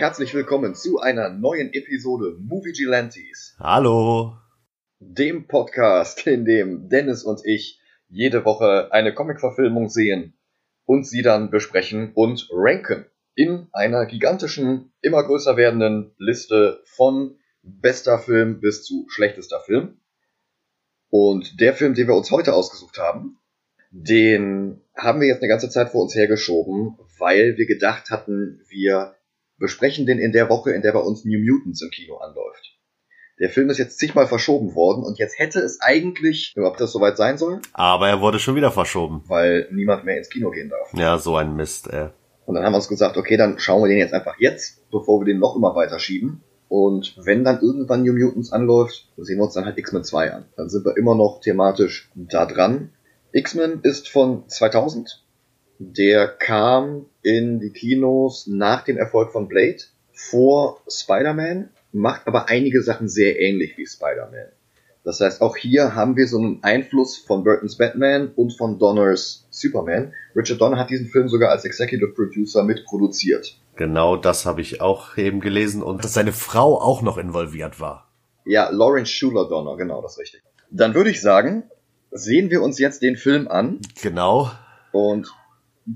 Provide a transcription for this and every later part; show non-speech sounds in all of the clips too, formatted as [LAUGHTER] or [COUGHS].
Herzlich willkommen zu einer neuen Episode Movie Gilantes, Hallo. dem Podcast, in dem Dennis und ich jede Woche eine Comicverfilmung sehen und sie dann besprechen und ranken in einer gigantischen, immer größer werdenden Liste von bester Film bis zu schlechtester Film. Und der Film, den wir uns heute ausgesucht haben, den haben wir jetzt eine ganze Zeit vor uns hergeschoben, weil wir gedacht hatten, wir besprechen den in der Woche, in der bei uns New Mutants im Kino anläuft. Der Film ist jetzt zigmal verschoben worden und jetzt hätte es eigentlich, ob das soweit sein soll, Aber er wurde schon wieder verschoben. weil niemand mehr ins Kino gehen darf. Ja, so ein Mist, ey. Und dann haben wir uns gesagt, okay, dann schauen wir den jetzt einfach jetzt, bevor wir den noch immer weiter schieben. Und wenn dann irgendwann New Mutants anläuft, sehen wir uns dann halt X-Men 2 an. Dann sind wir immer noch thematisch da dran. X-Men ist von 2000. Der kam in die Kinos nach dem Erfolg von Blade vor Spider-Man, macht aber einige Sachen sehr ähnlich wie Spider-Man. Das heißt, auch hier haben wir so einen Einfluss von Burtons Batman und von Donners Superman. Richard Donner hat diesen Film sogar als Executive Producer mitproduziert. Genau das habe ich auch eben gelesen und dass seine Frau auch noch involviert war. Ja, Lawrence Schuler Donner, genau, das ist richtig. Dann würde ich sagen, sehen wir uns jetzt den Film an Genau. und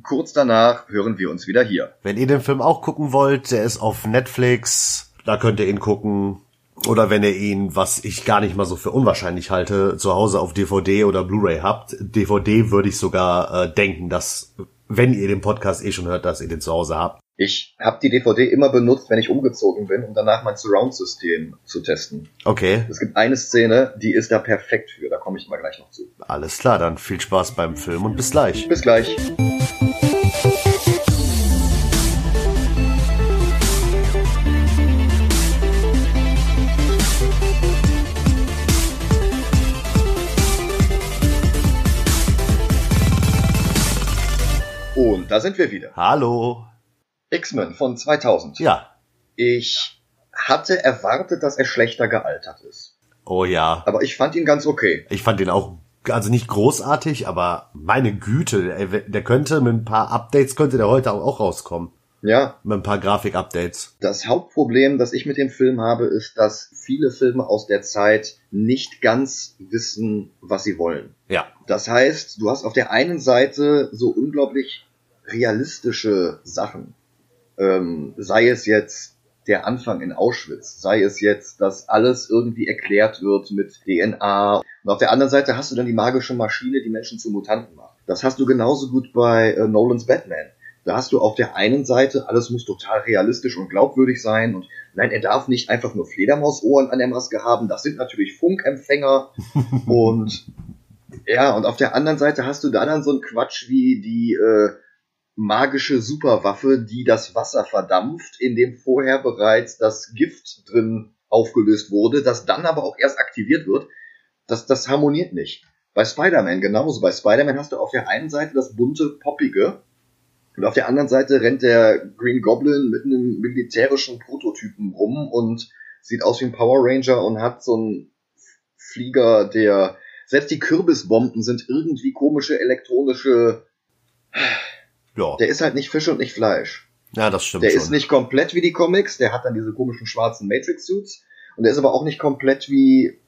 kurz danach hören wir uns wieder hier. Wenn ihr den Film auch gucken wollt, der ist auf Netflix. Da könnt ihr ihn gucken. Oder wenn ihr ihn, was ich gar nicht mal so für unwahrscheinlich halte, zu Hause auf DVD oder Blu-ray habt. DVD würde ich sogar äh, denken, dass, wenn ihr den Podcast eh schon hört, dass ihr den zu Hause habt. Ich habe die DVD immer benutzt, wenn ich umgezogen bin, um danach mein Surround-System zu testen. Okay, Es gibt eine Szene, die ist da perfekt für, da komme ich mal gleich noch zu. alles klar, dann viel Spaß beim Film und bis gleich. Bis gleich. Und da sind wir wieder. Hallo. X-Men von 2000. Ja. Ich hatte erwartet, dass er schlechter gealtert ist. Oh ja. Aber ich fand ihn ganz okay. Ich fand den auch, also nicht großartig, aber meine Güte, der, der könnte mit ein paar Updates, könnte der heute auch rauskommen. Ja, Mit ein paar Grafik-Updates. das Hauptproblem, das ich mit dem Film habe, ist, dass viele Filme aus der Zeit nicht ganz wissen, was sie wollen. Ja. Das heißt, du hast auf der einen Seite so unglaublich realistische Sachen. Ähm, sei es jetzt der Anfang in Auschwitz, sei es jetzt, dass alles irgendwie erklärt wird mit DNA. Und auf der anderen Seite hast du dann die magische Maschine, die Menschen zu Mutanten macht. Das hast du genauso gut bei äh, Nolans Batman. Da hast du auf der einen Seite, alles muss total realistisch und glaubwürdig sein und nein, er darf nicht einfach nur Fledermausohren an der Maske haben, das sind natürlich Funkempfänger [LAUGHS] und ja, und auf der anderen Seite hast du da dann so einen Quatsch wie die äh, magische Superwaffe, die das Wasser verdampft, in dem vorher bereits das Gift drin aufgelöst wurde, das dann aber auch erst aktiviert wird. Das, das harmoniert nicht. Bei Spider-Man genauso. Bei Spider-Man hast du auf der einen Seite das bunte, poppige und auf der anderen Seite rennt der Green Goblin mit einem militärischen Prototypen rum und sieht aus wie ein Power Ranger und hat so einen Flieger, der selbst die Kürbisbomben sind irgendwie komische elektronische. Ja. Der ist halt nicht Fisch und nicht Fleisch. Ja, das stimmt Der schon. ist nicht komplett wie die Comics, der hat dann diese komischen schwarzen Matrix-Suits und der ist aber auch nicht komplett wie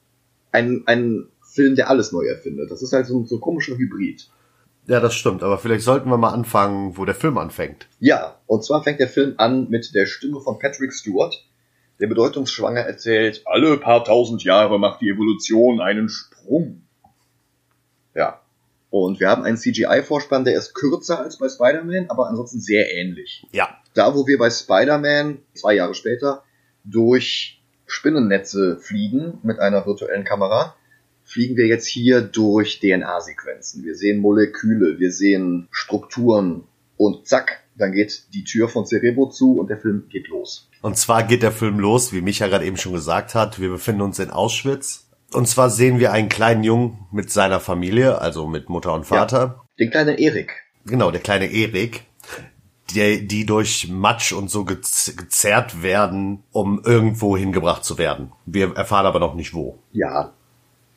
ein, ein Film, der alles neu erfindet. Das ist halt so ein, so ein komischer Hybrid. ja, das stimmt. Aber vielleicht sollten wir mal anfangen, wo der Film anfängt. Ja, und zwar fängt der Film an mit der Stimme von Patrick Stewart, der bedeutungsschwanger erzählt, alle paar tausend Jahre macht die Evolution einen Sprung. Ja. Und wir haben einen CGI-Vorspann, der ist kürzer als bei Spider-Man, aber ansonsten sehr ähnlich. Ja. Da, wo wir bei Spider-Man zwei Jahre später durch Spinnennetze fliegen mit einer virtuellen Kamera, fliegen wir jetzt hier durch DNA-Sequenzen. Wir sehen Moleküle, wir sehen Strukturen und zack, dann geht die Tür von Cerebro zu und der Film geht los. Und zwar geht der Film los, wie Micha gerade eben schon gesagt hat. Wir befinden uns in Auschwitz. Und zwar sehen wir einen kleinen Jungen mit seiner Familie, also mit Mutter und Vater. Den kleinen Erik. Genau, der kleine Erik. Die, die durch Matsch und so gez- gezerrt werden, um irgendwo hingebracht zu werden. Wir erfahren aber noch nicht wo. Ja,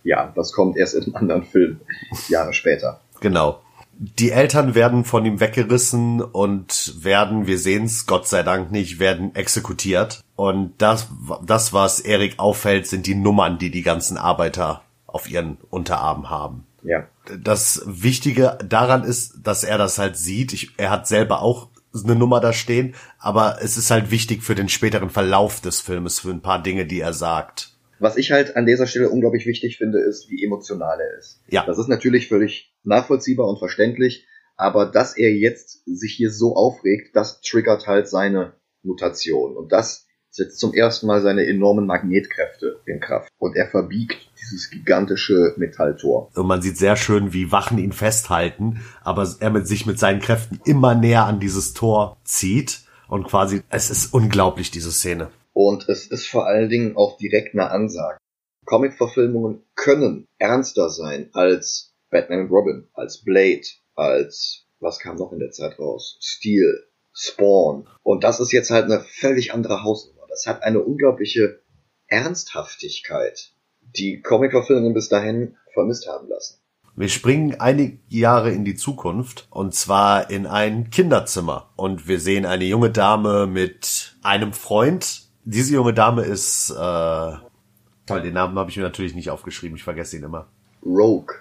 ja, das kommt erst in einem anderen Film, Jahre später. Genau. Die Eltern werden von ihm weggerissen und werden, wir sehen's Gott sei Dank nicht, werden exekutiert. Und das, das was Erik auffällt, sind die Nummern, die die ganzen Arbeiter auf ihren Unterarmen haben. Ja. Das Wichtige daran ist, dass er das halt sieht. Ich, er hat selber auch eine Nummer da stehen, aber es ist halt wichtig für den späteren Verlauf des Filmes, für ein paar Dinge, die er sagt. Was ich halt an dieser Stelle unglaublich wichtig finde, ist, wie emotional er ist. Ja. Das ist natürlich völlig nachvollziehbar und verständlich, aber dass er jetzt sich hier so aufregt, das triggert halt seine Mutation. Und das setzt zum ersten Mal seine enormen Magnetkräfte in Kraft. Und er verbiegt dieses gigantische Metalltor. Und man sieht sehr schön, wie Wachen ihn festhalten, aber er mit sich mit seinen Kräften immer näher an dieses Tor zieht. Und quasi, es ist unglaublich, diese Szene. Und es ist vor allen Dingen auch direkt eine Ansage. Comic-Verfilmungen können ernster sein als Batman und Robin, als Blade, als, was kam noch in der Zeit raus? Steel, Spawn. Und das ist jetzt halt eine völlig andere Hausnummer. Das hat eine unglaubliche Ernsthaftigkeit, die Comic-Verfilmungen bis dahin vermisst haben lassen. Wir springen einige Jahre in die Zukunft und zwar in ein Kinderzimmer und wir sehen eine junge Dame mit einem Freund. Diese junge Dame ist, äh, toll, den Namen habe ich mir natürlich nicht aufgeschrieben, ich vergesse ihn immer. Rogue.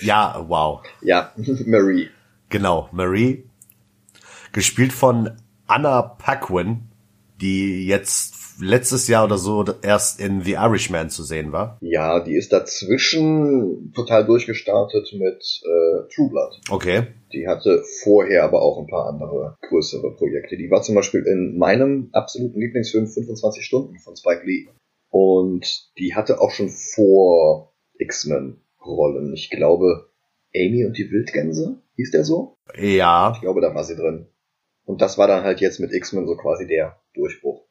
Ja, wow. Ja, [LAUGHS] Marie. Genau, Marie. Gespielt von Anna Paquin, die jetzt letztes Jahr oder so erst in The Irishman zu sehen war. Ja, die ist dazwischen total durchgestartet mit äh, True Blood. Okay. Die hatte vorher aber auch ein paar andere größere Projekte. Die war zum Beispiel in meinem absoluten Lieblingsfilm 25 Stunden von Spike Lee. Und die hatte auch schon vor X-Men Rollen. Ich glaube, Amy und die Wildgänse, hieß der so? Ja. Ich glaube, da war sie drin. Und das war dann halt jetzt mit X-Men so quasi der Durchbruch.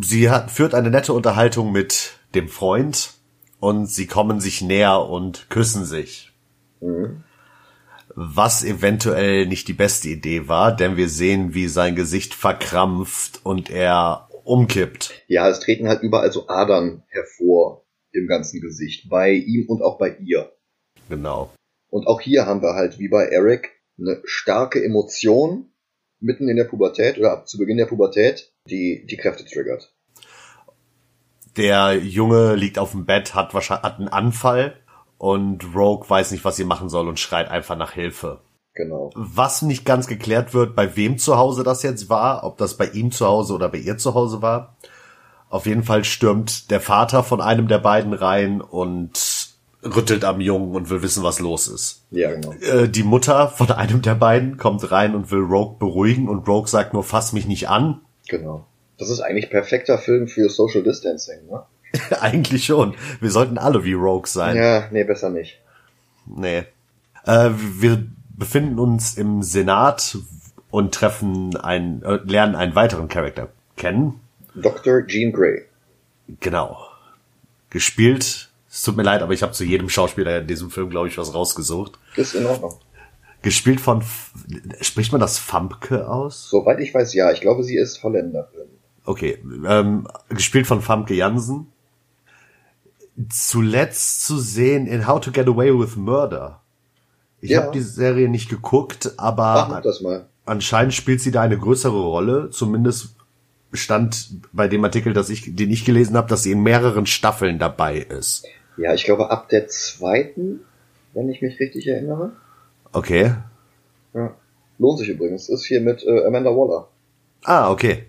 Sie hat, führt eine nette Unterhaltung mit dem Freund und sie kommen sich näher und küssen sich. Mhm. Was eventuell nicht die beste Idee war, denn wir sehen, wie sein Gesicht verkrampft und er umkippt. Ja, es treten halt überall so Adern hervor im ganzen Gesicht, bei ihm und auch bei ihr. Genau. Und auch hier haben wir halt wie bei Eric eine starke Emotion mitten in der Pubertät oder ab zu Beginn der Pubertät, die die Kräfte triggert. Der Junge liegt auf dem Bett, hat wahrscheinlich hat einen Anfall und Rogue weiß nicht, was sie machen soll und schreit einfach nach Hilfe. Genau. Was nicht ganz geklärt wird, bei wem zu Hause das jetzt war, ob das bei ihm zu Hause oder bei ihr zu Hause war. Auf jeden Fall stürmt der Vater von einem der beiden rein und rüttelt am Jungen und will wissen, was los ist. Ja, genau. Äh, die Mutter von einem der beiden kommt rein und will Rogue beruhigen und Rogue sagt nur, fass mich nicht an. Genau. Das ist eigentlich perfekter Film für Social Distancing, ne? [LAUGHS] Eigentlich schon. Wir sollten alle wie Rogue sein. Ja, nee, besser nicht. Nee. Äh, wir befinden uns im Senat und treffen einen, äh, lernen einen weiteren Charakter kennen. Dr. Jean Grey. Genau. Gespielt, es tut mir leid, aber ich habe zu jedem Schauspieler in diesem Film, glaube ich, was rausgesucht. Ist in Ordnung. Gespielt von, spricht man das Famke aus? Soweit ich weiß, ja. Ich glaube, sie ist Holländerin. Okay, ähm, gespielt von Famke Jansen. Zuletzt zu sehen in How to Get Away with Murder. Ich Ja. habe die Serie nicht geguckt, aber Ach, mach das mal. anscheinend spielt sie da eine größere Rolle. Zumindest stand bei dem Artikel, dass ich, den ich gelesen habe, dass sie in mehreren Staffeln dabei ist. Ja, ich glaube, ab der zweiten, wenn ich mich richtig erinnere. Okay. Ja. Lohnt sich übrigens. Ist hier mit äh, Amanda Waller. Ah, okay.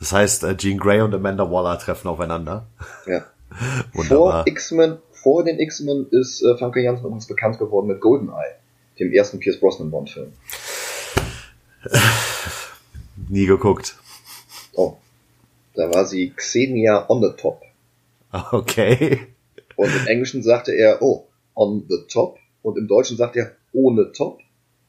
Das heißt, äh, Jean Grey und Amanda Waller treffen aufeinander. Ja. [LAUGHS] Wunderbar. Vor X-Men, vor den X-Men ist äh, Famke Janssen übrigens bekannt geworden mit Goldeneye, dem ersten Pierce Brosnan Bond-Film. [LAUGHS] Nie geguckt. Oh. Da war sie Xenia on the top. Okay. Und im Englischen sagte er, oh, on the top. Und im Deutschen sagt er ohne top.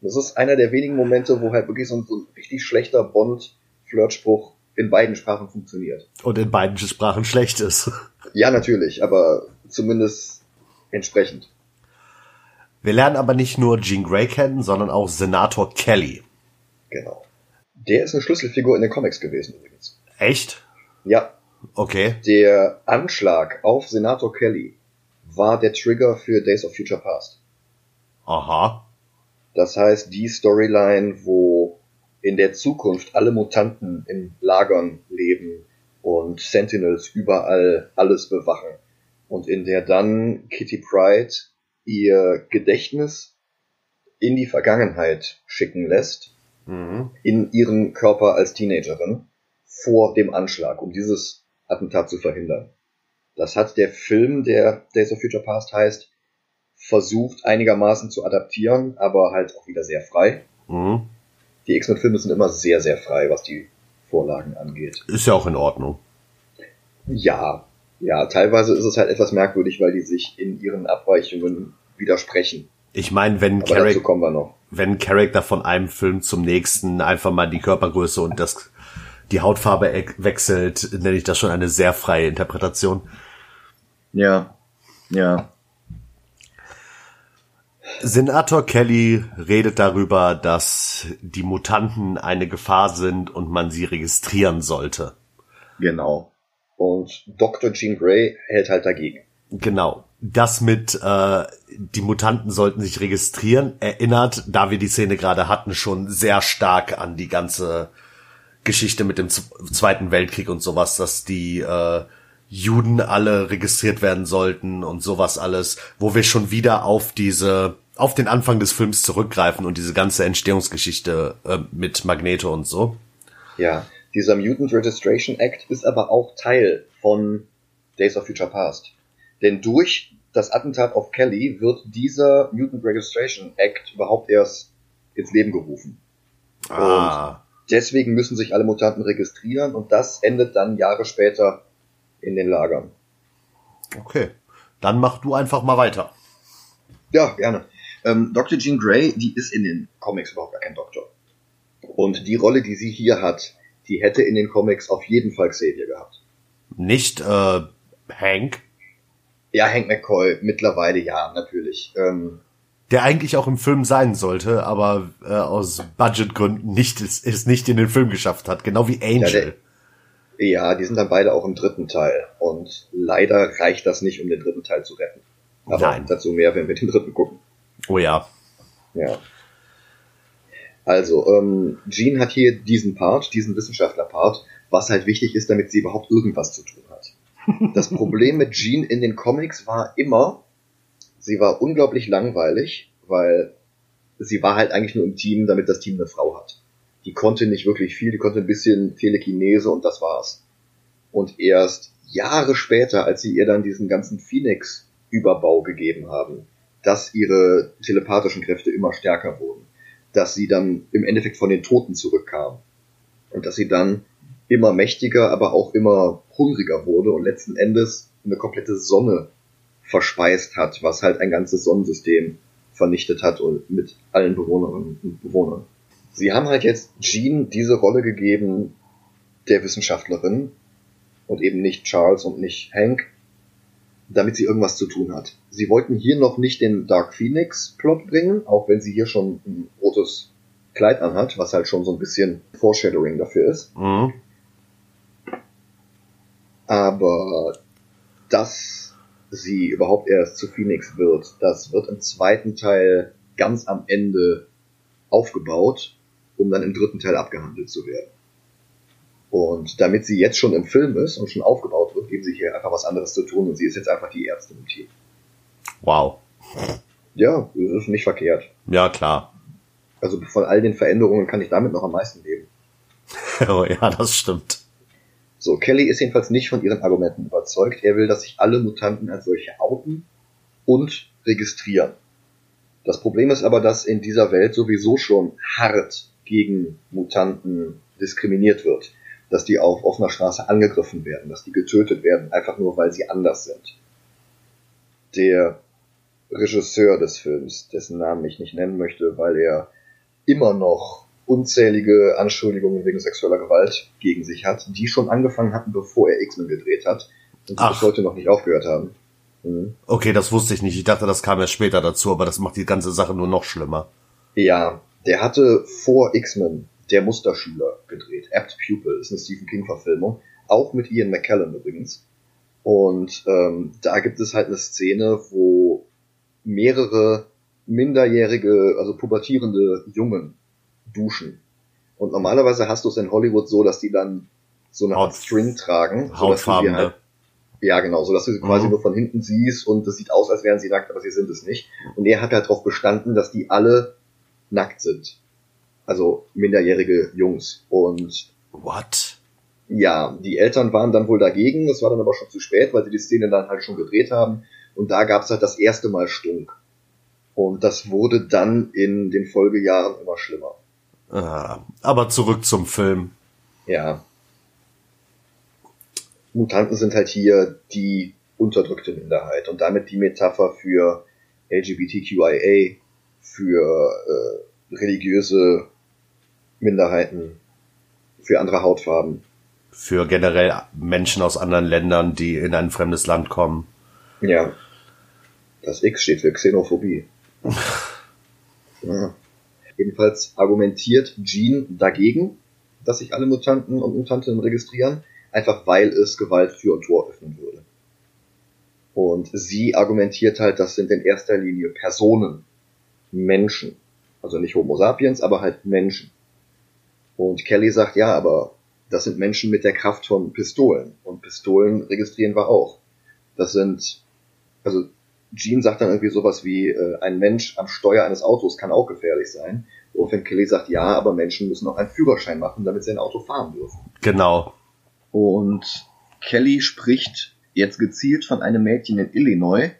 Das ist einer der wenigen Momente, wo halt wirklich so ein, so ein richtig schlechter Bond-Flirtspruch in beiden Sprachen funktioniert. Und in beiden Sprachen schlecht ist. Ja, natürlich, aber zumindest entsprechend. Wir lernen aber nicht nur Jean Grey kennen, sondern auch Senator Kelly. Genau. Der ist eine Schlüsselfigur in den Comics gewesen übrigens. Echt? Ja, Okay. der Anschlag auf Senator Kelly war der Trigger für Days of Future Past. Aha. Das heißt, die Storyline, wo in der Zukunft alle Mutanten in Lagern leben und Sentinels überall alles bewachen. Und in der dann Kitty Pride ihr Gedächtnis in die Vergangenheit schicken lässt, mhm. in ihren Körper als Teenagerin, vor dem Anschlag, um dieses Attentat zu verhindern. Das hat der Film, der Days of Future Past heißt, versucht einigermaßen zu adaptieren, aber halt auch wieder sehr frei. Mhm. Die X-Men-Filme sind immer sehr, sehr frei, was die Vorlagen angeht. Ist ja auch in Ordnung. Ja, ja, teilweise ist es halt etwas merkwürdig, weil die sich in ihren Abweichungen widersprechen. Ich meine, wenn Carrick, wenn Charakter von einem Film zum nächsten einfach mal die Körpergröße und das die Hautfarbe e- wechselt, nenne ich das schon eine sehr freie Interpretation. Ja, ja. Senator Kelly redet darüber, dass die Mutanten eine Gefahr sind und man sie registrieren sollte. Genau. Und Dr. Jean Grey hält halt dagegen. Genau. Das mit äh, die Mutanten sollten sich registrieren erinnert, da wir die Szene gerade hatten, schon sehr stark an die ganze Geschichte mit dem Zweiten Weltkrieg und sowas, dass die äh, Juden alle registriert werden sollten und sowas alles, wo wir schon wieder auf diese auf den Anfang des Films zurückgreifen und diese ganze Entstehungsgeschichte äh, mit Magneto und so. Ja, dieser Mutant Registration Act ist aber auch Teil von Days of Future Past. Denn durch das Attentat auf Kelly wird dieser Mutant Registration Act überhaupt erst ins Leben gerufen. Ah. Und deswegen müssen sich alle Mutanten registrieren und das endet dann Jahre später in den Lagern. Okay, dann mach du einfach mal weiter. Ja, gerne. Ähm, Dr. Jean Grey, die ist in den Comics überhaupt gar kein Doktor. Und die Rolle, die sie hier hat, die hätte in den Comics auf jeden Fall Xavier gehabt. Nicht äh, Hank? Ja, Hank McCoy, mittlerweile ja, natürlich. Ähm, der eigentlich auch im Film sein sollte, aber äh, aus Budgetgründen nicht es, es nicht in den Film geschafft hat, genau wie Angel. Ja, der, ja, die sind dann beide auch im dritten Teil und leider reicht das nicht, um den dritten Teil zu retten. Aber Nein. dazu mehr, wenn wir den dritten gucken. Oh ja. Ja. Also, ähm, Jean hat hier diesen Part, diesen Wissenschaftler-Part, was halt wichtig ist, damit sie überhaupt irgendwas zu tun hat. Das Problem mit Jean in den Comics war immer, sie war unglaublich langweilig, weil sie war halt eigentlich nur im Team, damit das Team eine Frau hat. Die konnte nicht wirklich viel, die konnte ein bisschen Telekinese und das war's. Und erst Jahre später, als sie ihr dann diesen ganzen Phoenix-Überbau gegeben haben, dass ihre telepathischen Kräfte immer stärker wurden, dass sie dann im Endeffekt von den Toten zurückkam und dass sie dann immer mächtiger, aber auch immer hungriger wurde und letzten Endes eine komplette Sonne verspeist hat, was halt ein ganzes Sonnensystem vernichtet hat und mit allen Bewohnerinnen und Bewohnern. Sie haben halt jetzt Jean diese Rolle gegeben der Wissenschaftlerin und eben nicht Charles und nicht Hank, damit sie irgendwas zu tun hat. Sie wollten hier noch nicht den Dark Phoenix Plot bringen, auch wenn sie hier schon ein rotes Kleid anhat, was halt schon so ein bisschen Foreshadowing dafür ist. Mhm. Aber dass sie überhaupt erst zu Phoenix wird, das wird im zweiten Teil ganz am Ende aufgebaut, um dann im dritten Teil abgehandelt zu werden. Und damit sie jetzt schon im Film ist und schon aufgebaut wird, geben sie hier einfach was anderes zu tun und sie ist jetzt einfach die Ärztin im Team. Wow. Ja, das ist nicht verkehrt. Ja, klar. Also von all den Veränderungen kann ich damit noch am meisten leben. [LAUGHS] oh, ja, das stimmt. So, Kelly ist jedenfalls nicht von ihren Argumenten überzeugt. Er will, dass sich alle Mutanten als solche outen und registrieren. Das Problem ist aber, dass in dieser Welt sowieso schon hart gegen Mutanten diskriminiert wird dass die auf offener Straße angegriffen werden, dass die getötet werden, einfach nur weil sie anders sind. Der Regisseur des Films, dessen Namen ich nicht nennen möchte, weil er immer noch unzählige Anschuldigungen wegen sexueller Gewalt gegen sich hat, die schon angefangen hatten, bevor er X-Men gedreht hat und bis heute noch nicht aufgehört haben. Mhm. Okay, das wusste ich nicht. Ich dachte, das kam erst später dazu, aber das macht die ganze Sache nur noch schlimmer. Ja, der hatte vor X-Men der Musterschüler gedreht. Apt Pupil ist eine Stephen King-Verfilmung, auch mit Ian McKellen übrigens. Und ähm, da gibt es halt eine Szene, wo mehrere minderjährige, also pubertierende Jungen duschen. Und normalerweise hast du es in Hollywood so, dass die dann so eine Art String tragen. Hautfarben, halt, Ja, genau, so dass du sie mhm. quasi nur von hinten siehst und es sieht aus, als wären sie nackt, aber sie sind es nicht. Und er hat halt darauf bestanden, dass die alle nackt sind. Also minderjährige Jungs. Und What? Ja, die Eltern waren dann wohl dagegen, das war dann aber schon zu spät, weil sie die Szene dann halt schon gedreht haben. Und da gab es halt das erste Mal Stunk. Und das wurde dann in den Folgejahren immer schlimmer. Ah, aber zurück zum Film. Ja. Mutanten sind halt hier die unterdrückte Minderheit und damit die Metapher für LGBTQIA, für äh, religiöse Minderheiten, für andere Hautfarben. Für generell Menschen aus anderen Ländern, die in ein fremdes Land kommen. Ja. Das X steht für Xenophobie. [LAUGHS] ja. Jedenfalls argumentiert Jean dagegen, dass sich alle Mutanten und Mutantinnen registrieren, einfach weil es Gewalt für und Tor öffnen würde. Und sie argumentiert halt, das sind in erster Linie Personen, Menschen. Also nicht Homo sapiens, aber halt Menschen. Und Kelly sagt, ja, aber das sind Menschen mit der Kraft von Pistolen. Und Pistolen registrieren wir auch. Das sind, also Gene sagt dann irgendwie sowas wie, äh, ein Mensch am Steuer eines Autos kann auch gefährlich sein. Woraufhin Kelly sagt, ja, aber Menschen müssen auch einen Führerschein machen, damit sie ein Auto fahren dürfen. Genau. Und Kelly spricht jetzt gezielt von einem Mädchen in Illinois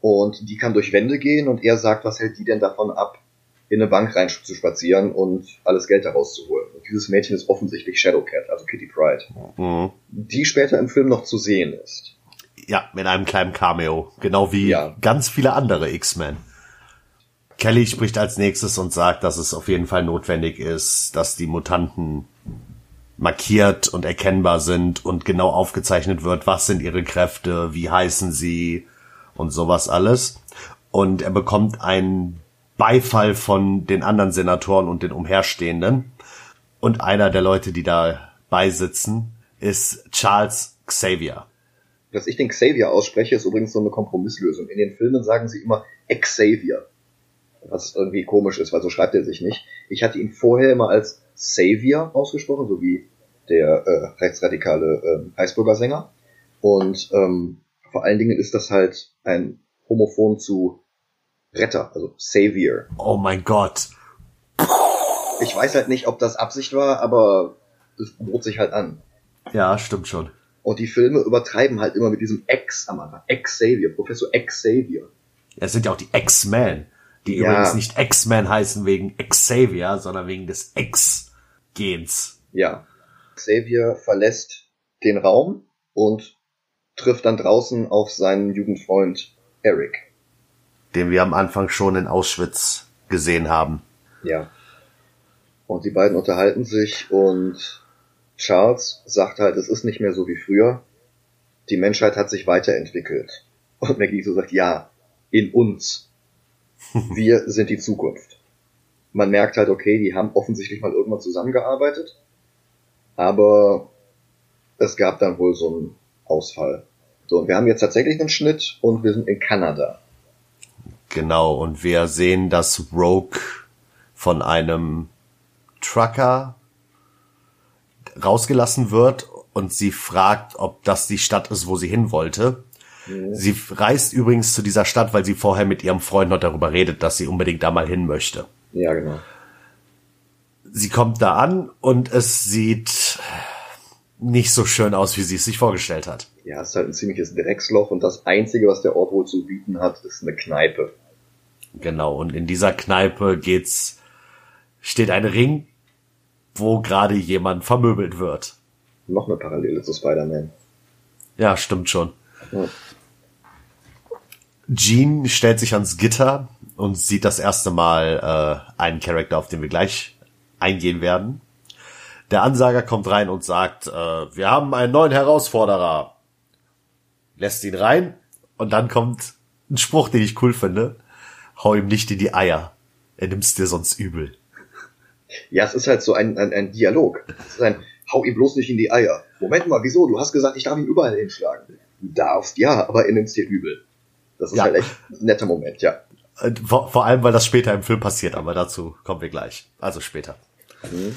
und die kann durch Wände gehen und er sagt, was hält die denn davon ab, in eine Bank rein zu spazieren und alles Geld daraus zu holen. Und dieses Mädchen ist offensichtlich Shadowcat, also Kitty Pride, mhm. die später im Film noch zu sehen ist. Ja, mit einem kleinen Cameo. Genau wie ja. ganz viele andere X-Men. Kelly spricht als nächstes und sagt, dass es auf jeden Fall notwendig ist, dass die Mutanten markiert und erkennbar sind und genau aufgezeichnet wird, was sind ihre Kräfte, wie heißen sie und sowas alles. Und er bekommt einen Beifall von den anderen Senatoren und den Umherstehenden. Und einer der Leute, die da beisitzen, ist Charles Xavier dass ich den Xavier ausspreche, ist übrigens so eine Kompromisslösung. In den Filmen sagen sie immer Xavier. Was irgendwie komisch ist, weil so schreibt er sich nicht. Ich hatte ihn vorher immer als Savior ausgesprochen, so wie der äh, rechtsradikale äh, Eisburger Sänger. Und ähm, vor allen Dingen ist das halt ein Homophon zu Retter, also Savior. Oh mein Gott. Ich weiß halt nicht, ob das Absicht war, aber es bot sich halt an. Ja, stimmt schon. Und die Filme übertreiben halt immer mit diesem X am Anfang. Xavier, Professor Xavier. Es sind ja auch die X-Men, die ja. übrigens nicht X-Men heißen wegen Xavier, sondern wegen des X-Gens. Ja. Xavier verlässt den Raum und trifft dann draußen auf seinen Jugendfreund Eric. Den wir am Anfang schon in Auschwitz gesehen haben. Ja. Und die beiden unterhalten sich und Charles sagt halt, es ist nicht mehr so wie früher. Die Menschheit hat sich weiterentwickelt. Und Magneto sagt, ja, in uns. [LAUGHS] Wir sind die Zukunft. Man merkt halt, okay, die haben offensichtlich mal irgendwann zusammengearbeitet. Aber es gab dann wohl so einen Ausfall. So, und wir haben jetzt tatsächlich einen Schnitt und wir sind in Kanada. Genau, und wir sehen, dass Rogue von einem Trucker rausgelassen wird und sie fragt, ob das die Stadt ist, wo sie hin wollte. Mhm. Sie reist übrigens zu dieser Stadt, weil sie vorher mit ihrem Freund noch darüber redet, dass sie unbedingt da mal hin möchte. Ja, genau. Sie kommt da an und es sieht nicht so schön aus, wie sie es sich vorgestellt hat. Ja, es ist halt ein ziemliches Drecksloch und das Einzige, was der Ort wohl zu bieten hat, ist eine Kneipe. Genau, und in dieser Kneipe geht's, steht ein Ring wo gerade jemand vermöbelt wird. Noch eine Parallele zu Spider-Man. Ja, stimmt schon. Ja. Jean stellt sich ans Gitter und sieht das erste Mal äh, einen Charakter, auf den wir gleich eingehen werden. Der Ansager kommt rein und sagt, äh, wir haben einen neuen Herausforderer. Lässt ihn rein und dann kommt ein Spruch, den ich cool finde. Hau ihm nicht in die Eier. Er nimmt's dir sonst übel. Ja, es ist halt so ein, ein, ein Dialog. Es ist ein, hau ihm bloß nicht in die Eier. Moment mal, wieso? Du hast gesagt, ich darf ihn überall hinschlagen. Du darfst, ja, aber er nimmt's dir übel. Das ist ja. halt echt ein netter Moment, ja. Vor, vor, allem, weil das später im Film passiert, aber dazu kommen wir gleich. Also später. Mhm.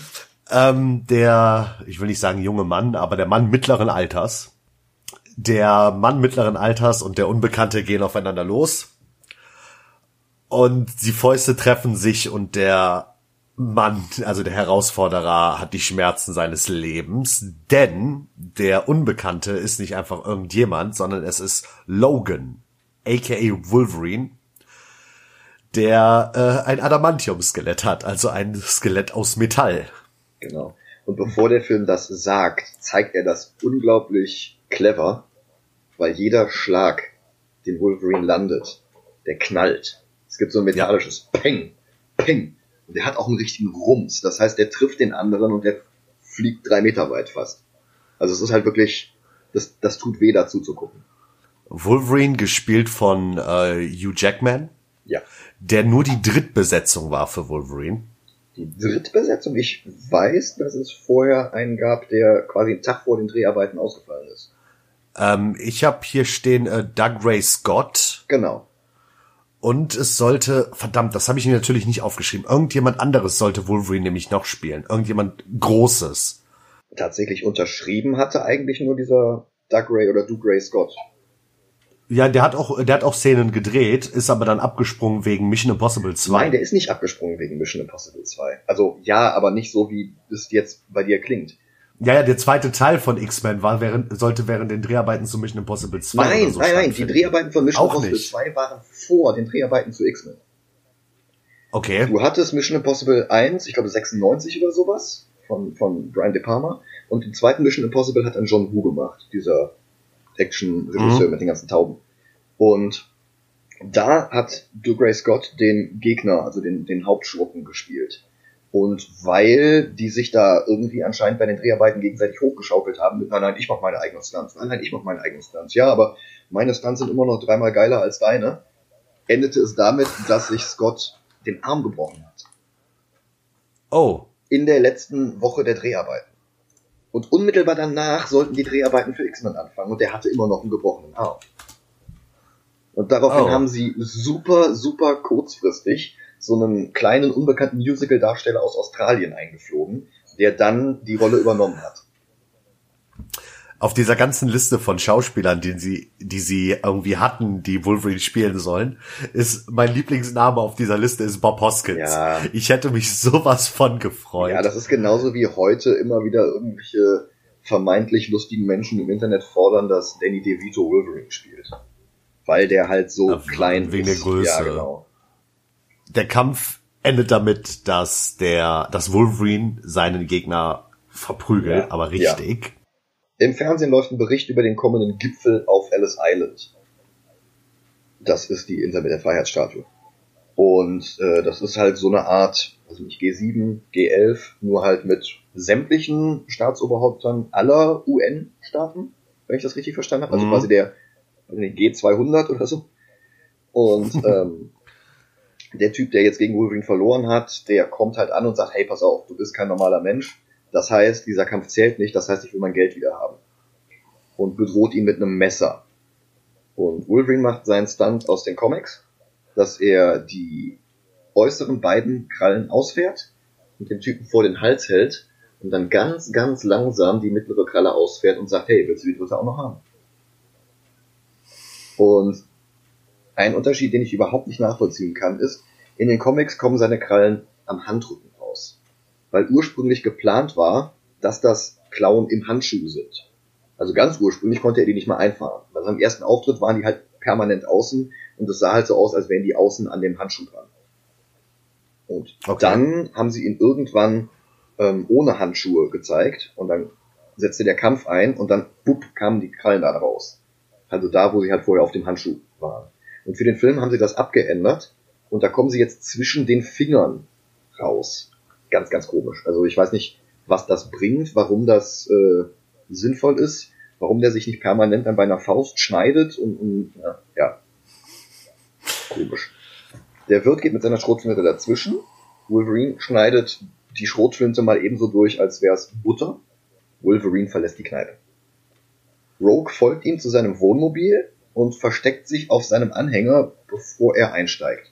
Ähm, der, ich will nicht sagen junge Mann, aber der Mann mittleren Alters. Der Mann mittleren Alters und der Unbekannte gehen aufeinander los. Und die Fäuste treffen sich und der Mann, also der Herausforderer, hat die Schmerzen seines Lebens, denn der Unbekannte ist nicht einfach irgendjemand, sondern es ist Logan, aka Wolverine, der äh, ein Adamantium-Skelett hat, also ein Skelett aus Metall. Genau. Und bevor der Film das sagt, zeigt er das unglaublich clever, weil jeder Schlag, den Wolverine landet, der knallt. Es gibt so ein metallisches ja. Peng, Peng. Und der hat auch einen richtigen Rums. Das heißt, der trifft den anderen und der fliegt drei Meter weit fast. Also es ist halt wirklich, das, das tut weh dazu zu gucken. Wolverine gespielt von äh, Hugh Jackman. Ja. Der nur die Drittbesetzung war für Wolverine. Die Drittbesetzung? Ich weiß, dass es vorher einen gab, der quasi einen Tag vor den Dreharbeiten ausgefallen ist. Ähm, ich habe hier stehen äh, Doug Ray Scott. Genau. Und es sollte, verdammt, das habe ich mir natürlich nicht aufgeschrieben. Irgendjemand anderes sollte Wolverine nämlich noch spielen. Irgendjemand Großes. Tatsächlich unterschrieben hatte eigentlich nur dieser Doug Ray oder Doug Ray Scott. Ja, der hat auch, der hat auch Szenen gedreht, ist aber dann abgesprungen wegen Mission Impossible 2. Nein, der ist nicht abgesprungen wegen Mission Impossible 2. Also ja, aber nicht so, wie es jetzt bei dir klingt. Ja, ja, der zweite Teil von X-Men war während, sollte während den Dreharbeiten zu Mission Impossible 2 Nein, so nein, nein, die Dreharbeiten von Mission Auch Impossible nicht. 2 waren vor den Dreharbeiten zu X-Men. Okay. Du hattest Mission Impossible 1, ich glaube 96 oder sowas, von, von Brian De Palma. Und den zweiten Mission Impossible hat dann John Woo gemacht, dieser Action-Regisseur mhm. mit den ganzen Tauben. Und da hat Dougray Scott den Gegner, also den, den Hauptschurken gespielt. Und weil die sich da irgendwie anscheinend bei den Dreharbeiten gegenseitig hochgeschaukelt haben mit, nein, nein, ich mach meine eigenen Stunts, nein, nein, ich mach meine eigenen Stunts. Ja, aber meine Stunts sind immer noch dreimal geiler als deine. Endete es damit, dass sich Scott den Arm gebrochen hat. Oh. In der letzten Woche der Dreharbeiten. Und unmittelbar danach sollten die Dreharbeiten für X-Men anfangen und der hatte immer noch einen gebrochenen Arm. Und daraufhin oh. haben sie super, super kurzfristig so einen kleinen, unbekannten Musical-Darsteller aus Australien eingeflogen, der dann die Rolle übernommen hat. Auf dieser ganzen Liste von Schauspielern, die sie, die sie irgendwie hatten, die Wolverine spielen sollen, ist mein Lieblingsname auf dieser Liste ist Bob Hoskins. Ja. Ich hätte mich sowas von gefreut. Ja, das ist genauso wie heute immer wieder irgendwelche vermeintlich lustigen Menschen im Internet fordern, dass Danny DeVito Wolverine spielt. Weil der halt so ja, klein wegen ist. Wegen der Größe. Ja, genau der Kampf endet damit, dass der, dass Wolverine seinen Gegner verprügelt, ja, aber richtig. Ja. Im Fernsehen läuft ein Bericht über den kommenden Gipfel auf Ellis Island. Das ist die Insel mit der Freiheitsstatue. Und äh, das ist halt so eine Art, also nicht G7, G11, nur halt mit sämtlichen Staatsoberhauptern aller UN-Staaten, wenn ich das richtig verstanden habe. Also mhm. quasi der G200 oder so. Und [LAUGHS] ähm, der Typ, der jetzt gegen Wolverine verloren hat, der kommt halt an und sagt, hey, pass auf, du bist kein normaler Mensch. Das heißt, dieser Kampf zählt nicht, das heißt, ich will mein Geld wieder haben. Und bedroht ihn mit einem Messer. Und Wolverine macht seinen Stunt aus den Comics, dass er die äußeren beiden Krallen ausfährt und den Typen vor den Hals hält und dann ganz, ganz langsam die mittlere Kralle ausfährt und sagt, hey, willst du die dritte auch noch haben? Und ein Unterschied, den ich überhaupt nicht nachvollziehen kann, ist, in den Comics kommen seine Krallen am Handrücken raus. Weil ursprünglich geplant war, dass das Klauen im Handschuh sind. Also ganz ursprünglich konnte er die nicht mal einfahren. Bei seinem ersten Auftritt waren die halt permanent außen und es sah halt so aus, als wären die außen an dem Handschuh dran. Und okay. dann haben sie ihn irgendwann ähm, ohne Handschuhe gezeigt und dann setzte der Kampf ein und dann bupp, kamen die Krallen da raus. Also da, wo sie halt vorher auf dem Handschuh waren. Und für den Film haben sie das abgeändert und da kommen sie jetzt zwischen den Fingern raus. Ganz, ganz komisch. Also ich weiß nicht, was das bringt, warum das äh, sinnvoll ist, warum der sich nicht permanent dann bei Faust schneidet und, und ja, ja. Komisch. Der Wirt geht mit seiner Schrotflinte dazwischen. Wolverine schneidet die Schrotflinte mal ebenso durch, als wäre es Butter. Wolverine verlässt die Kneipe. Rogue folgt ihm zu seinem Wohnmobil und versteckt sich auf seinem Anhänger, bevor er einsteigt.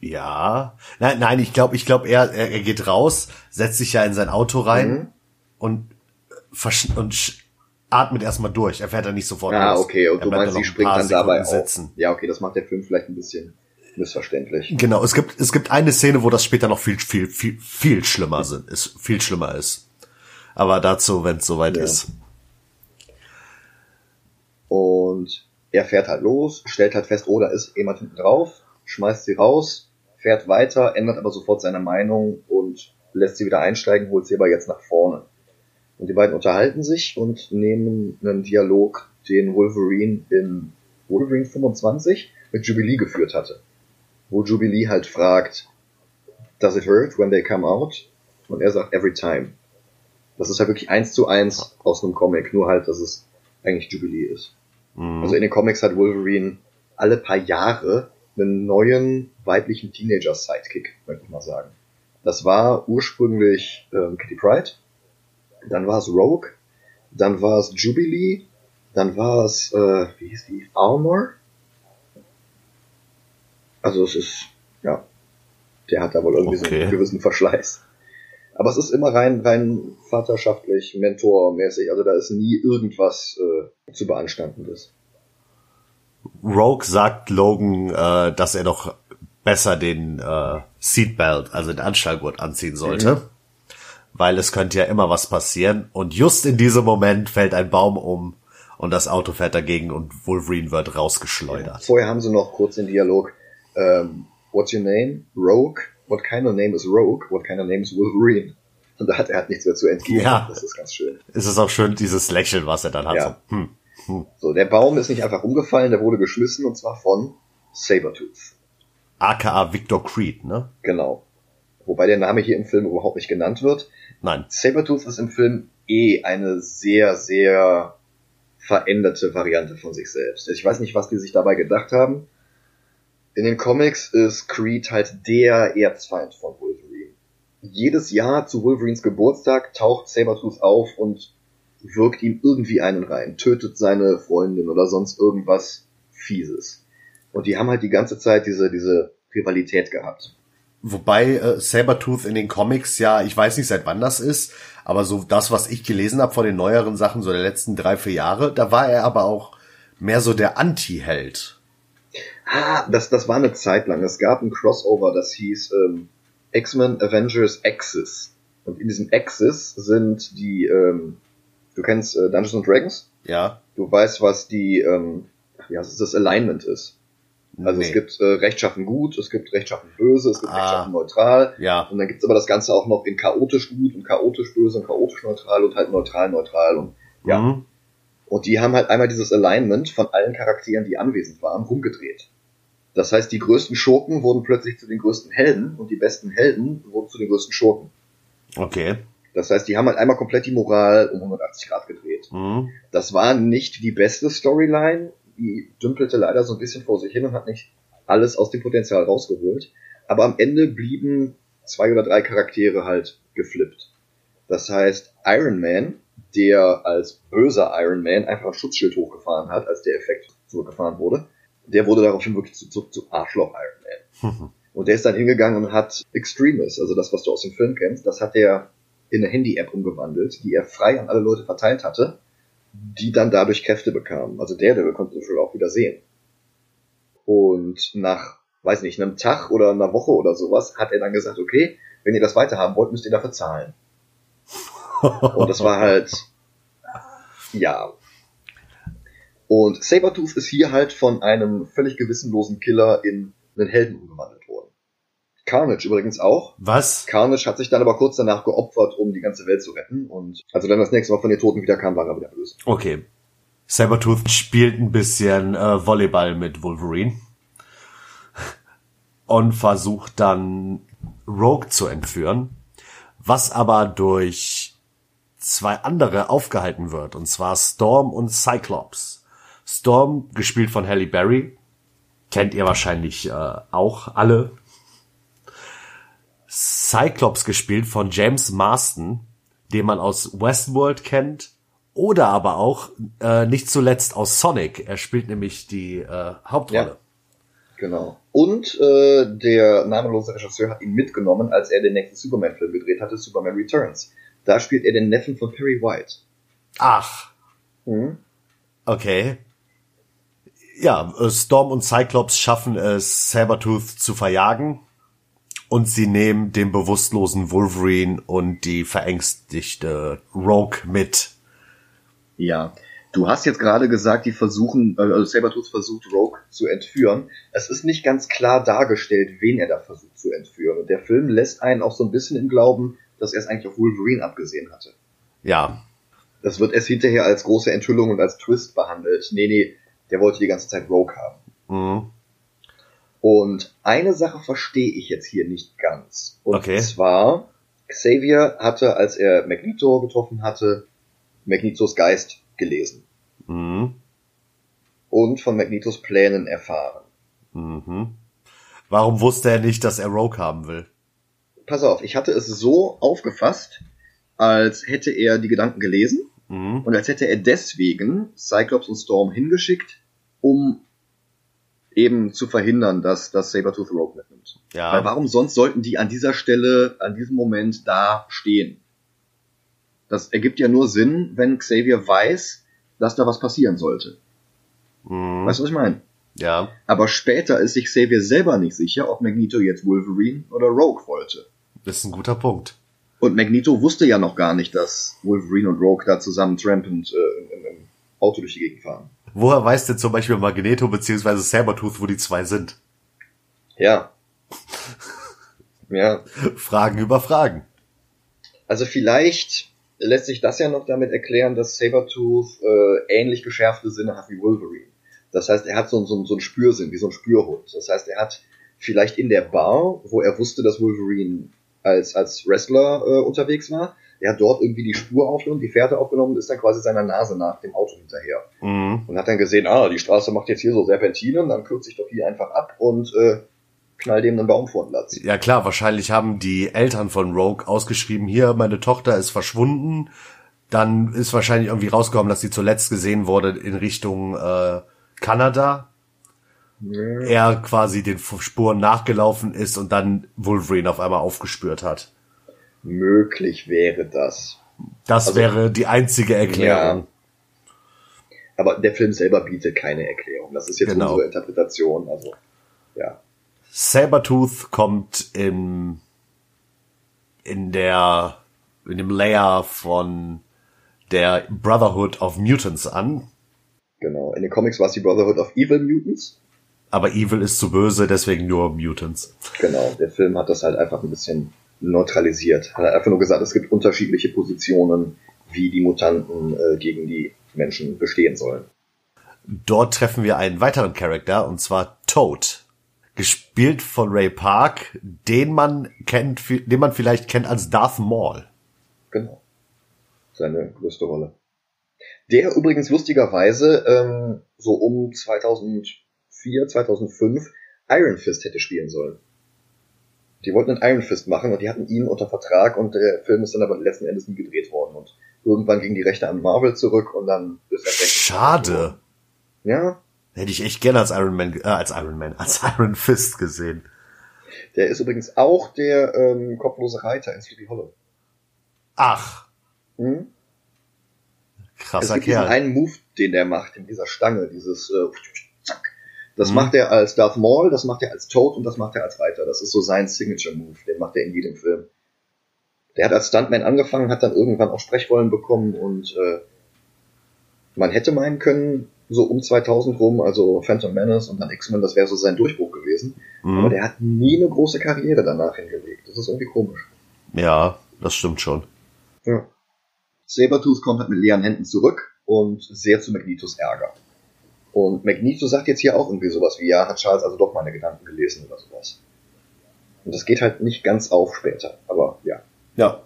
Ja. Nein, nein, ich glaube, ich glaube, er, er, geht raus, setzt sich ja in sein Auto rein Mhm. und, versch- und atmet erstmal durch. Er fährt dann nicht sofort Ah, los. okay, und er du meinst, sie springt dann dabei auf. Sekunden sitzen. Ja, okay, das macht der Film vielleicht ein bisschen missverständlich. Genau, es gibt, es gibt eine Szene, wo das später noch viel, viel, viel, viel schlimmer sind, ist, viel schlimmer ist. Aber dazu, wenn es soweit Ja. ist. Und er fährt halt los, stellt halt fest, oh, da ist jemand hinten drauf, schmeißt sie raus, fährt weiter, ändert aber sofort seine Meinung und lässt sie wieder einsteigen, holt sie aber jetzt nach vorne. Und die beiden unterhalten sich und nehmen einen Dialog, den Wolverine in Wolverine 25 mit Jubilee geführt hatte. Wo Jubilee halt fragt, does it hurt when they come out? Und er sagt, every time. Das ist halt wirklich eins zu eins aus einem Comic, nur halt, dass es eigentlich Jubilee ist. Mhm. Also in den Comics hat Wolverine alle paar Jahre einen neuen weiblichen Teenager-Sidekick, möchte ich mal sagen. Das war ursprünglich ähm, Kitty Pride, dann war es Rogue, dann war es Jubilee, dann war es, äh, wie hieß die, Armor? Also es ist, ja, der hat da wohl irgendwie so Okay. einen gewissen Verschleiß. Aber es ist immer rein, rein vaterschaftlich, mentormäßig, also da ist nie irgendwas äh, zu beanstandendes. Rogue sagt Logan, äh, dass er doch besser den äh, Seatbelt, also den Anschnallgurt anziehen sollte. Weil es könnte ja immer was passieren. Und just in diesem Moment fällt ein Baum um und das Auto fährt dagegen und Wolverine wird rausgeschleudert. Vorher haben sie noch kurz den Dialog, ähm, what's your name? Rogue? What kind of name is Rogue? What kind of name is Wolverine? Und da hat er hat nichts mehr zu entgegen. Ja. Das ist ganz schön. Es ist auch schön, dieses Lächeln, was er dann hat. Ja. So, hm. So, der Baum ist nicht einfach umgefallen, der wurde geschmissen und zwar von Sabertooth. AKA Victor Creed, ne? Genau. Wobei der Name hier im Film überhaupt nicht genannt wird. Nein. Sabertooth ist im Film eh eine sehr, sehr veränderte Variante von sich selbst. Ich weiß nicht, was die sich dabei gedacht haben. In den Comics ist Creed halt der Erzfeind von Wolverine. Jedes Jahr zu Wolverines Geburtstag taucht Sabertooth auf und wirkt ihm irgendwie einen rein, tötet seine Freundin oder sonst irgendwas Fieses. Und die haben halt die ganze Zeit diese, diese Rivalität gehabt. Wobei äh, Sabertooth in den Comics ja, ich weiß nicht seit wann das ist, aber so das, was ich gelesen habe von den neueren Sachen, so der letzten drei, vier Jahre, da war er aber auch mehr so der Anti-Held. Ah, das, das war eine Zeit lang. Es gab ein Crossover, das hieß ähm, X-Men Avengers Axis. Und in diesem Axis sind die, ähm, du kennst äh, Dungeons and Dragons? Ja. Du weißt, was die, ähm, ja, das Alignment ist. Also Nee. es gibt äh, rechtschaffen gut, es gibt rechtschaffen böse, es gibt Ah. rechtschaffen neutral. Ja. Und dann gibt's aber das Ganze auch noch in chaotisch gut und chaotisch böse und chaotisch neutral und halt neutral neutral und ja. Mhm. Und die haben halt einmal dieses Alignment von allen Charakteren, die anwesend waren, rumgedreht. Das heißt, die größten Schurken wurden plötzlich zu den größten Helden und die besten Helden wurden zu den größten Schurken. Okay. Das heißt, die haben halt einmal komplett die Moral um 180 Grad gedreht. Mhm. Das war nicht die beste Storyline. Die dümpelte leider so ein bisschen vor sich hin und hat nicht alles aus dem Potenzial rausgeholt. Aber am Ende blieben zwei oder drei Charaktere halt geflippt. Das heißt, Iron Man, der als böser Iron Man einfach ein Schutzschild hochgefahren hat, als der Effekt zurückgefahren wurde, der wurde daraufhin wirklich zu, zu, zu Arschloch Iron Man. Und der ist dann hingegangen und hat Extremis, also das, was du aus dem Film kennst, das hat er in eine Handy-App umgewandelt, die er frei an alle Leute verteilt hatte, die dann dadurch Kräfte bekamen. Also der, der konnte schon auch wieder sehen. Und nach, weiß nicht, einem Tag oder einer Woche oder sowas hat er dann gesagt, okay, wenn ihr das weiterhaben wollt, müsst ihr dafür zahlen. [LAUGHS] Und das war halt, ja. Und Sabertooth ist hier halt von einem völlig gewissenlosen Killer in einen Helden umgewandelt worden. Carnage übrigens auch. Was? Carnage hat sich dann aber kurz danach geopfert, um die ganze Welt zu retten. Und als er dann das nächste Mal von den Toten wiederkam, war er wieder böse. Okay. Sabertooth spielt ein bisschen äh, Volleyball mit Wolverine und versucht dann Rogue zu entführen, was aber durch zwei andere aufgehalten wird, und zwar Storm und Cyclops. Storm, gespielt von Halle Berry, kennt ihr wahrscheinlich äh, auch alle. Cyclops gespielt von James Marston, den man aus Westworld kennt, oder aber auch äh, nicht zuletzt aus Sonic. Er spielt nämlich die äh, Hauptrolle. Genau. Und äh, der namenlose Regisseur hat ihn mitgenommen, als er den nächsten Superman-Film gedreht hatte, Superman Returns. Da spielt er den Neffen von Perry White. Ach. Mhm. Okay. Ja, äh, Storm und Cyclops schaffen es, Sabertooth zu verjagen. Und sie nehmen den bewusstlosen Wolverine und die verängstigte Rogue mit. Ja. Du hast jetzt gerade gesagt, die versuchen, äh, also Sabertooth versucht Rogue zu entführen. Es ist nicht ganz klar dargestellt, wen er da versucht zu entführen. Der Film lässt einen auch so ein bisschen im Glauben, dass er es eigentlich auf Wolverine abgesehen hatte. Ja. Das wird erst hinterher als große Enthüllung und als Twist behandelt. Nee, nee, der wollte die ganze Zeit Rogue haben. Mhm. Und eine Sache verstehe ich jetzt hier nicht ganz. Und Okay. zwar, Xavier hatte, als er Magneto getroffen hatte, Magnetos Geist gelesen Mhm. und von Magnetos Plänen erfahren. Mhm. Warum wusste er nicht, dass er Rogue haben will? Pass auf, ich hatte es so aufgefasst, als hätte er die Gedanken gelesen Mhm. und als hätte er deswegen Cyclops und Storm hingeschickt, um eben zu verhindern, dass, dass Sabertooth Rogue mitnimmt. Weil Ja. warum sonst sollten die an dieser Stelle, an diesem Moment da stehen? Das ergibt ja nur Sinn, wenn Xavier weiß, dass da was passieren sollte. Mhm. Weißt du, was ich meine? Ja. Aber später ist sich Xavier selber nicht sicher, ob Magneto jetzt Wolverine oder Rogue wollte. Das ist ein guter Punkt. Und Magneto wusste ja noch gar nicht, dass Wolverine und Rogue da zusammen trampend äh, im, im Auto durch die Gegend fahren. Woher weiß denn zum Beispiel Magneto bzw. Sabertooth, wo die zwei sind? Ja. [LAUGHS] Ja. Fragen über Fragen. Also vielleicht lässt sich das ja noch damit erklären, dass Sabertooth äh, ähnlich geschärfte Sinne hat wie Wolverine. Das heißt, er hat so, so, so einen Spürsinn, wie so ein Spürhund. Das heißt, er hat vielleicht in der Bar, wo er wusste, dass Wolverine als, als Wrestler äh, unterwegs war, er hat dort irgendwie die Spur aufgenommen, die Fährte aufgenommen und ist dann quasi seiner Nase nach dem Auto hinterher. Mhm. Und hat dann gesehen, ah, die Straße macht jetzt hier so Serpentinen, dann kürze ich doch hier einfach ab und äh, knall dem einen Baum vor den Latz. Ja klar, wahrscheinlich haben die Eltern von Rogue ausgeschrieben, hier, meine Tochter ist verschwunden. Dann ist wahrscheinlich irgendwie rausgekommen, dass sie zuletzt gesehen wurde in Richtung äh, Kanada. Er quasi den Spuren nachgelaufen ist und dann Wolverine auf einmal aufgespürt hat. Möglich wäre das. Das Also- wäre die einzige Erklärung. Aber der Film selber bietet keine Erklärung. Das ist jetzt Genau. unsere Interpretation. Also, ja. Sabertooth kommt im, in der, in dem Layer von der Brotherhood of Mutants an. Genau. In den Comics war es die Brotherhood of Evil Mutants. Aber Evil ist zu böse, deswegen nur Mutants. Genau. Der Film hat das halt einfach ein bisschen neutralisiert. Hat einfach nur gesagt, es gibt unterschiedliche Positionen, wie die Mutanten äh, gegen die Menschen bestehen sollen. Dort treffen wir einen weiteren Charakter, und zwar Toad. Gespielt von Ray Park, den man kennt, den man vielleicht kennt als Darth Maul. Genau. Seine größte Rolle. Der übrigens lustigerweise ähm, so um 2004, 2005 Iron Fist hätte spielen sollen. Die wollten einen Iron Fist machen und die hatten ihn unter Vertrag und der Film ist dann aber letzten Endes nie gedreht worden und irgendwann ging die Rechte an Marvel zurück und dann ist er weg. Schade. Ja, Hätte ich echt gerne als Iron Man, äh, als Iron Man, [LAUGHS] als Iron Fist gesehen. der ist übrigens auch der ähm, kopflose Reiter in Sleepy Hollow. Ach, Hm? Es krasser gibt diesen Kerl. einen Move, den der macht, in dieser Stange, dieses äh. Das Mhm. macht er als Darth Maul, das macht er als Toad und das macht er als Reiter. Das ist so sein Signature-Move, den macht er in jedem Film. Der hat als Stuntman angefangen, hat dann irgendwann auch Sprechrollen bekommen und äh, man hätte meinen können, so um 2000 rum, also Phantom Menace und dann X-Men, das wäre so sein Durchbruch gewesen. Aber Mhm. der hat nie eine große Karriere danach hingelegt. Das ist irgendwie komisch. Ja, das stimmt schon. Ja. Sabertooth kommt halt mit leeren Händen zurück und sehr zu Magnetos Ärger. Und Magneto sagt jetzt hier auch irgendwie sowas wie, ja, hat Charles also doch meine Gedanken gelesen oder sowas. Und das geht halt nicht ganz auf später, aber ja. Ja.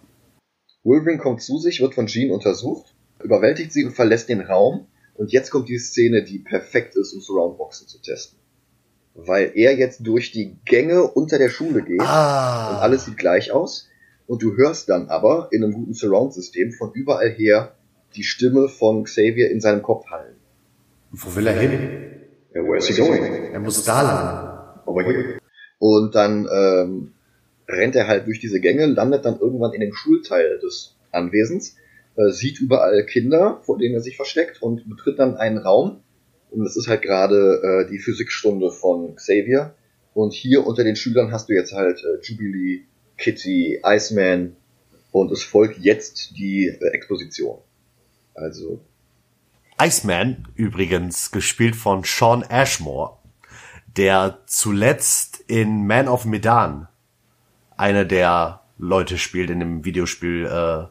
Wolverine kommt zu sich, wird von Jean untersucht, überwältigt sie und verlässt den Raum. Und jetzt kommt die Szene, die perfekt ist, um Surroundboxen zu testen. Weil er jetzt durch die Gänge unter der Schule geht Ah. und alles sieht gleich aus. Und du hörst dann aber in einem guten Surround-System von überall her die Stimme von Xavier in seinem Kopf hallen. Wo will er hin? Where is he going? Er muss da lang. Aber hier. Und dann ähm, rennt er halt durch diese Gänge, landet dann irgendwann in dem Schulteil des Anwesens, äh, sieht überall Kinder, vor denen er sich versteckt und betritt dann einen Raum. Und das ist halt gerade äh, die Physikstunde von Xavier. Und hier unter den Schülern hast du jetzt halt äh, Jubilee, Kitty, Iceman und es folgt jetzt die äh, Exposition. Also. Iceman, übrigens, gespielt von Sean Ashmore, der zuletzt in Man of Medan einer der Leute spielt in dem Videospiel äh,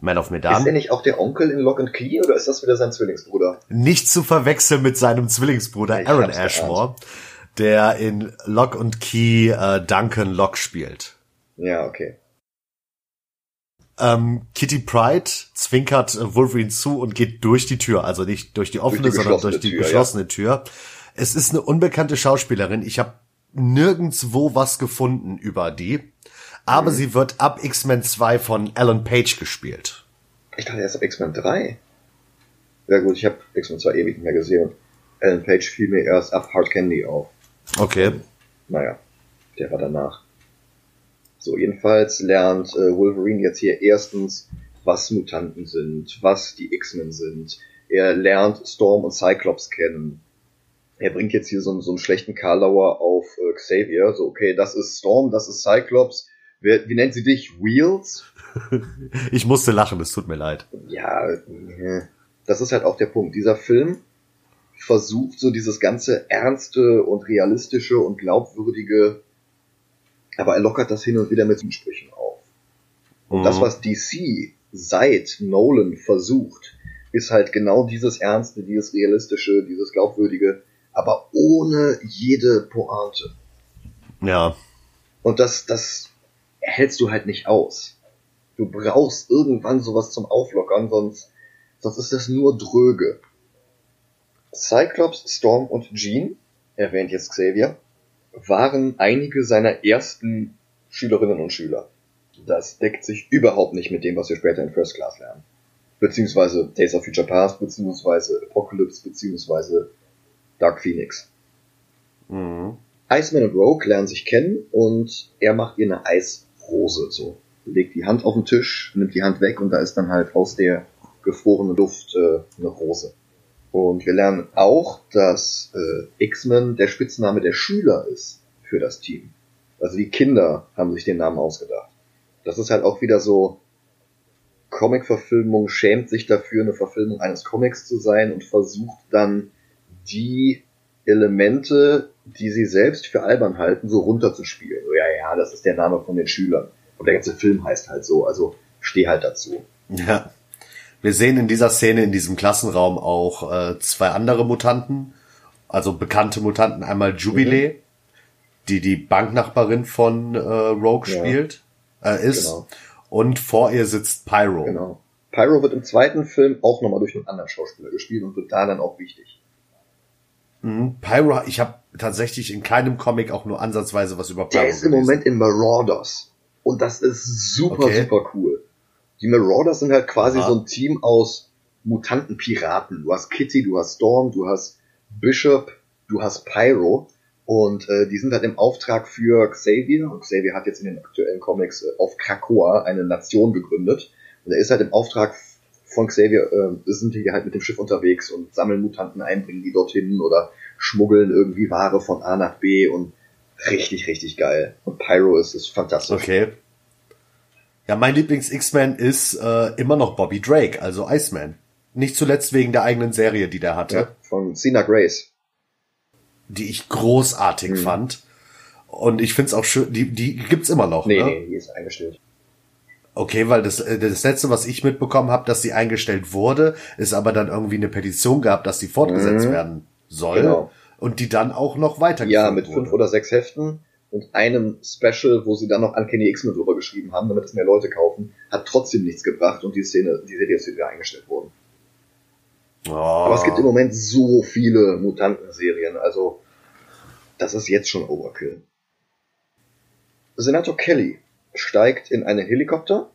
Man of Medan. Ist er nicht auch der Onkel in Lock and Key oder ist das wieder sein Zwillingsbruder? Nicht zu verwechseln mit seinem Zwillingsbruder Ich Aaron Ashmore, der in Lock and Key äh, Duncan Locke spielt. Ja, okay. Ähm, Kitty Pride zwinkert äh, Wolverine zu und geht durch die Tür, also nicht durch die offene, Durch die sondern durch die geschlossene Tür, geschlossene Tür. Es ist eine unbekannte Schauspielerin. Ich habe nirgendswo was gefunden über die, Mhm. aber sie wird ab X-Men 2 von Alan Page gespielt. Ich dachte erst ab X-Men 3. Ja gut, ich habe X-Men 2 ewig nicht mehr gesehen. Alan Page fiel mir erst ab Hard Candy auf. Okay. Naja, der war danach. So, jedenfalls lernt äh, Wolverine jetzt hier erstens, was Mutanten sind, was die X-Men sind. Er lernt Storm und Cyclops kennen. Er bringt jetzt hier so, einen- so einen schlechten Karlauer auf äh, Xavier. So, okay, das ist Storm, das ist Cyclops. Wer, wie nennt sie dich? Wheels? [LAUGHS] Ich musste lachen, es tut mir leid. Ja, äh, das ist halt auch der Punkt. Dieser Film versucht so dieses ganze ernste und realistische und glaubwürdige, aber er lockert das hin und wieder mit Zusprüchen auf. Und das, Mhm. was DC seit Nolan versucht, ist halt genau dieses Ernste, dieses Realistische, dieses Glaubwürdige, aber ohne jede Pointe. Ja. Und das, das hältst du halt nicht aus. Du brauchst irgendwann sowas zum Auflockern, sonst, sonst ist das nur dröge. Cyclops, Storm und Jean, erwähnt jetzt Xavier, waren einige seiner ersten Schülerinnen und Schüler. Das deckt sich überhaupt nicht mit dem, was wir später in First Class lernen. Beziehungsweise Days of Future Past, beziehungsweise Apocalypse, beziehungsweise Dark Phoenix. Mhm. Iceman und Rogue lernen sich kennen und er macht ihr eine Eisrose so. Legt die Hand auf den Tisch, nimmt die Hand weg und da ist dann halt aus der gefrorenen Luft äh, eine Rose. Und wir lernen auch, dass äh, X-Men der Spitzname der Schüler ist für das Team. Also die Kinder haben sich den Namen ausgedacht. Das ist halt auch wieder so, Comic-Verfilmung schämt sich dafür, eine Verfilmung eines Comics zu sein und versucht dann die Elemente, die sie selbst für albern halten, so runterzuspielen. So, ja, ja, das ist der Name von den Schülern. Und der ganze Film heißt halt so, also steh halt dazu. Ja. Wir sehen in dieser Szene in diesem Klassenraum auch äh, zwei andere Mutanten, also bekannte Mutanten. Einmal Jubilee, die die Banknachbarin von äh, Rogue Ja. spielt, äh, ist. Genau. Und vor ihr sitzt Pyro. Genau. Pyro wird im zweiten Film auch nochmal durch einen anderen Schauspieler gespielt und wird da dann auch wichtig. Mhm. Pyro, ich habe tatsächlich in keinem Comic auch nur ansatzweise was über Pyro Der ist im gelesen. Moment in Marauders. Und das ist super, Okay. super cool. Die Marauders sind halt quasi Aha. so ein Team aus Mutanten-Piraten. Du hast Kitty, du hast Storm, du hast Bishop, du hast Pyro. Und äh, die sind halt im Auftrag für Xavier. Und Xavier hat jetzt in den aktuellen Comics äh, auf Krakoa eine Nation gegründet. Und er ist halt im Auftrag von Xavier, äh, sind die halt mit dem Schiff unterwegs und sammeln Mutanten ein, bringen die dorthin oder schmuggeln irgendwie Ware von A nach B und richtig, richtig geil. Und Pyro ist, ist fantastisch. Okay. Ja, mein Lieblings-X-Men ist äh, immer noch Bobby Drake, also Iceman. Nicht zuletzt wegen der eigenen Serie, die der hatte, Ja, von Cena Grace. die ich großartig Mhm. fand. Und ich find's auch schön, die, die gibt's immer noch. Nee, ne? nee, die ist eingestellt. Okay, weil das, äh, das letzte, was ich mitbekommen habe, dass sie eingestellt wurde, ist aber dann irgendwie eine Petition gab, dass sie fortgesetzt Mhm. werden soll. Genau. Und die dann auch noch weitergeführt Ja, mit wurde. fünf oder sechs Heften und einem Special, wo sie dann noch Uncanny X-Men drüber geschrieben haben, damit es mehr Leute kaufen, hat trotzdem nichts gebracht und die Szene, die Serie ist wieder eingestellt worden. Oh. Aber es gibt im Moment so viele Mutanten-Serien, also das ist jetzt schon Overkill. Senator Kelly steigt in einen Helikopter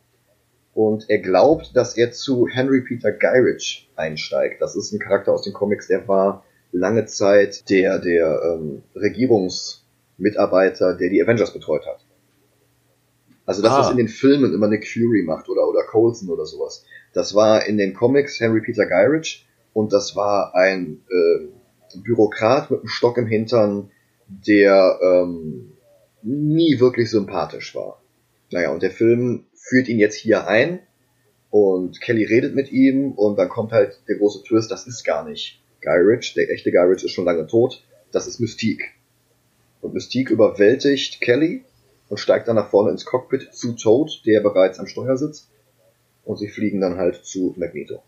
und er glaubt, dass er zu Henry Peter Gyrich einsteigt. Das ist ein Charakter aus den Comics, der war lange Zeit der, der ähm, Regierungs, Mitarbeiter, der die Avengers betreut hat. Also das, ah. was in den Filmen immer Nick Fury macht oder, oder Coulson oder sowas. Das war in den Comics Henry Peter Gyrich und das war ein äh, Bürokrat mit einem Stock im Hintern, der ähm, nie wirklich sympathisch war. Naja, und der Film führt ihn jetzt hier ein und Kelly redet mit ihm und dann kommt halt der große Twist, das ist gar nicht Guy der echte Guy ist schon lange tot, das ist Mystique. Und Mystique überwältigt Kelly und steigt dann nach vorne ins Cockpit zu Toad, der bereits am Steuer sitzt. Und sie fliegen dann halt zu Magneto.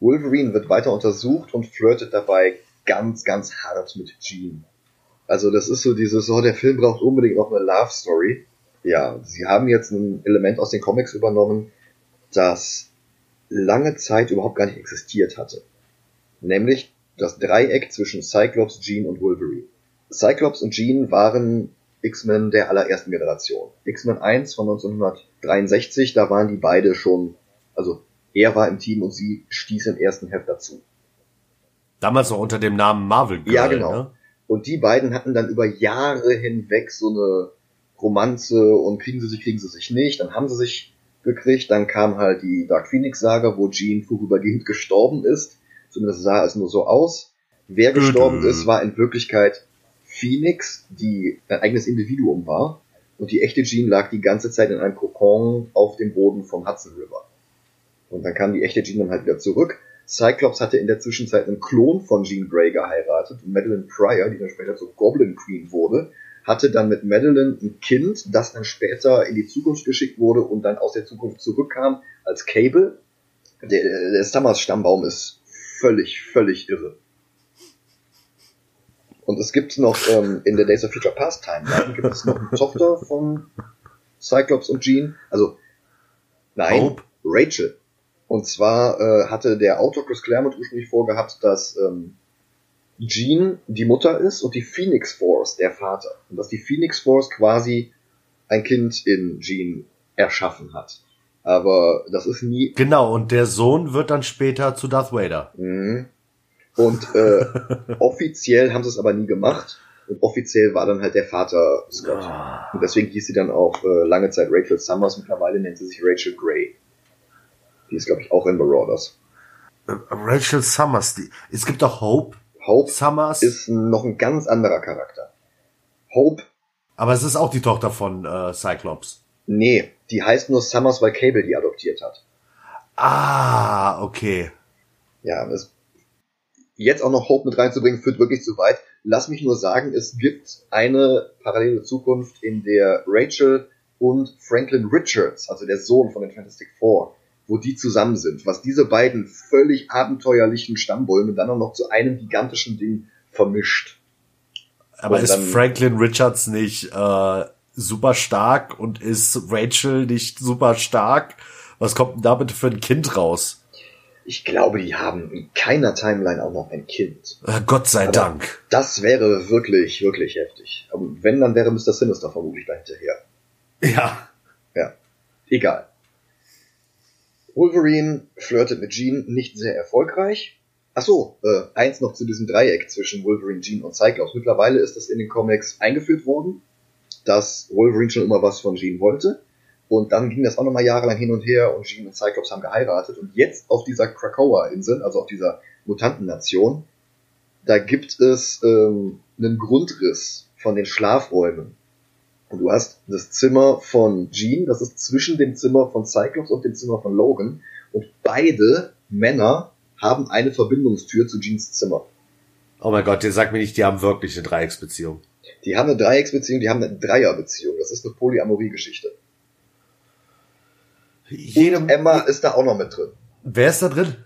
Wolverine wird weiter untersucht und flirtet dabei ganz, ganz hart mit Jean. Also das ist so dieses, oh, der Film braucht unbedingt noch eine Love Story. Ja, sie haben jetzt ein Element aus den Comics übernommen, das lange Zeit überhaupt gar nicht existiert hatte. Nämlich das Dreieck zwischen Cyclops, Jean und Wolverine. Cyclops und Jean waren X-Men der allerersten Generation. X-Men 1 von 1963, da waren die beide schon, also er war im Team und sie stieß im ersten Heft dazu. Damals noch unter dem Namen Marvel Girl, Ja, genau. Ne? Und die beiden hatten dann über Jahre hinweg so eine Romanze und kriegen sie sich, kriegen sie sich nicht. Dann haben sie sich gekriegt. Dann kam halt die Dark Phoenix Saga, wo Jean vorübergehend gestorben ist. Zumindest sah es nur so aus. Wer gestorben ist, war in Wirklichkeit Phoenix, die ein eigenes Individuum war. Und die echte Jean lag die ganze Zeit in einem Kokon auf dem Boden vom Hudson River. Und dann kam die echte Jean dann halt wieder zurück Cyclops hatte in der Zwischenzeit einen Klon von Jean Grey geheiratet, Madeline Pryor, die dann später zur Goblin Queen wurde, hatte dann mit Madeline ein Kind, das dann später in die Zukunft geschickt wurde und dann aus der Zukunft zurückkam als Cable. Der, der Summers Stammbaum ist völlig, völlig irre. Und es gibt noch ähm, in der Days of Future Past Timeline gibt es noch eine Tochter von Cyclops und Jean. Also nein, Hope. Rachel. Und zwar äh, hatte der Autor Chris Claremont ursprünglich vorgehabt, dass ähm, Jean die Mutter ist und die Phoenix Force der Vater. Und dass die Phoenix Force quasi ein Kind in Jean erschaffen hat. Aber das ist nie. Genau, und der Sohn wird dann später zu Darth Vader. Mhm. Und äh, [LAUGHS] offiziell haben sie es aber nie gemacht. Und offiziell war dann halt der Vater Scott. Oh. Und deswegen hieß sie dann auch äh, lange Zeit Rachel Summers. Mittlerweile nennt sie sich Rachel Grey. Die ist, glaube ich, auch in Marauders. Äh, Rachel Summers, die, es gibt doch Hope. Hope Summers ist noch ein ganz anderer Charakter. Hope. Aber es ist auch die Tochter von äh, Cyclops. Nee, die heißt nur Summers, weil Cable die adoptiert hat. Ah, okay. Ja, das, jetzt auch noch Hope mit reinzubringen, führt wirklich zu weit. Lass mich nur sagen, es gibt eine parallele Zukunft, in der Rachel und Franklin Richards, also der Sohn von den Fantastic Four, wo die zusammen sind, was diese beiden völlig abenteuerlichen Stammbäume dann auch noch zu einem gigantischen Ding vermischt. Aber und ist Franklin Richards nicht äh, super stark und ist Rachel nicht super stark? Was kommt denn da bitte für ein Kind raus? Ich glaube, die haben in keiner Timeline auch noch ein Kind. Äh, Gott sei Aber Dank. Das wäre wirklich, wirklich heftig. Aber wenn, dann wäre Mr. Sinister vermutlich da hinterher. Ja. Ja. Egal. Wolverine flirtet mit Jean nicht sehr erfolgreich. Ach so, äh, eins noch zu diesem Dreieck zwischen Wolverine, Jean und Cyclops. Mittlerweile ist das in den Comics eingeführt worden, dass Wolverine schon immer was von Jean wollte. Und dann ging das auch nochmal jahrelang hin und her und Jean und Cyclops haben geheiratet. Und jetzt auf dieser Krakoa-Insel, also auf dieser Mutantennation, da gibt es ähm, einen Grundriss von den Schlafräumen und du hast das Zimmer von Jean, das ist zwischen dem Zimmer von Cyclops und dem Zimmer von Logan. Und beide Männer haben eine Verbindungstür zu Jeans Zimmer. Oh mein Gott, ihr sagt mir nicht, die haben wirklich eine Dreiecksbeziehung. Die haben eine Dreiecksbeziehung, die haben eine Dreierbeziehung. Das ist eine Polyamorie-Geschichte. Und Emma ist da auch noch mit drin. Wer ist da drin?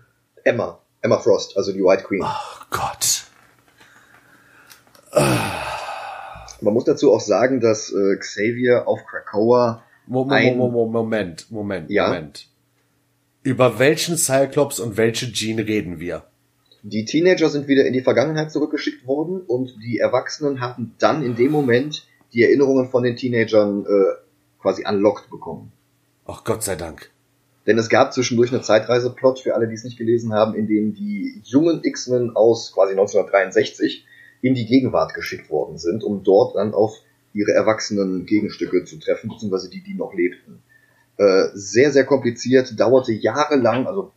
Emma. Emma Frost, also die White Queen. Oh Gott. Man muss dazu auch sagen, dass äh, Xavier auf Krakoa Moment, Moment, Moment, ja? Moment. Über welchen Cyclops und welche Jean reden wir? Die Teenager sind wieder in die Vergangenheit zurückgeschickt worden und die Erwachsenen haben dann in dem Moment die Erinnerungen von den Teenagern äh, quasi unlocked bekommen. Ach Gott sei Dank. Denn es gab zwischendurch eine Zeitreiseplot für alle, die es nicht gelesen haben, in dem die jungen X-Men aus quasi 1963 in die Gegenwart geschickt worden sind, um dort dann auf ihre erwachsenen Gegenstücke zu treffen, beziehungsweise die, die noch lebten. Äh, sehr, sehr kompliziert, dauerte jahrelang, also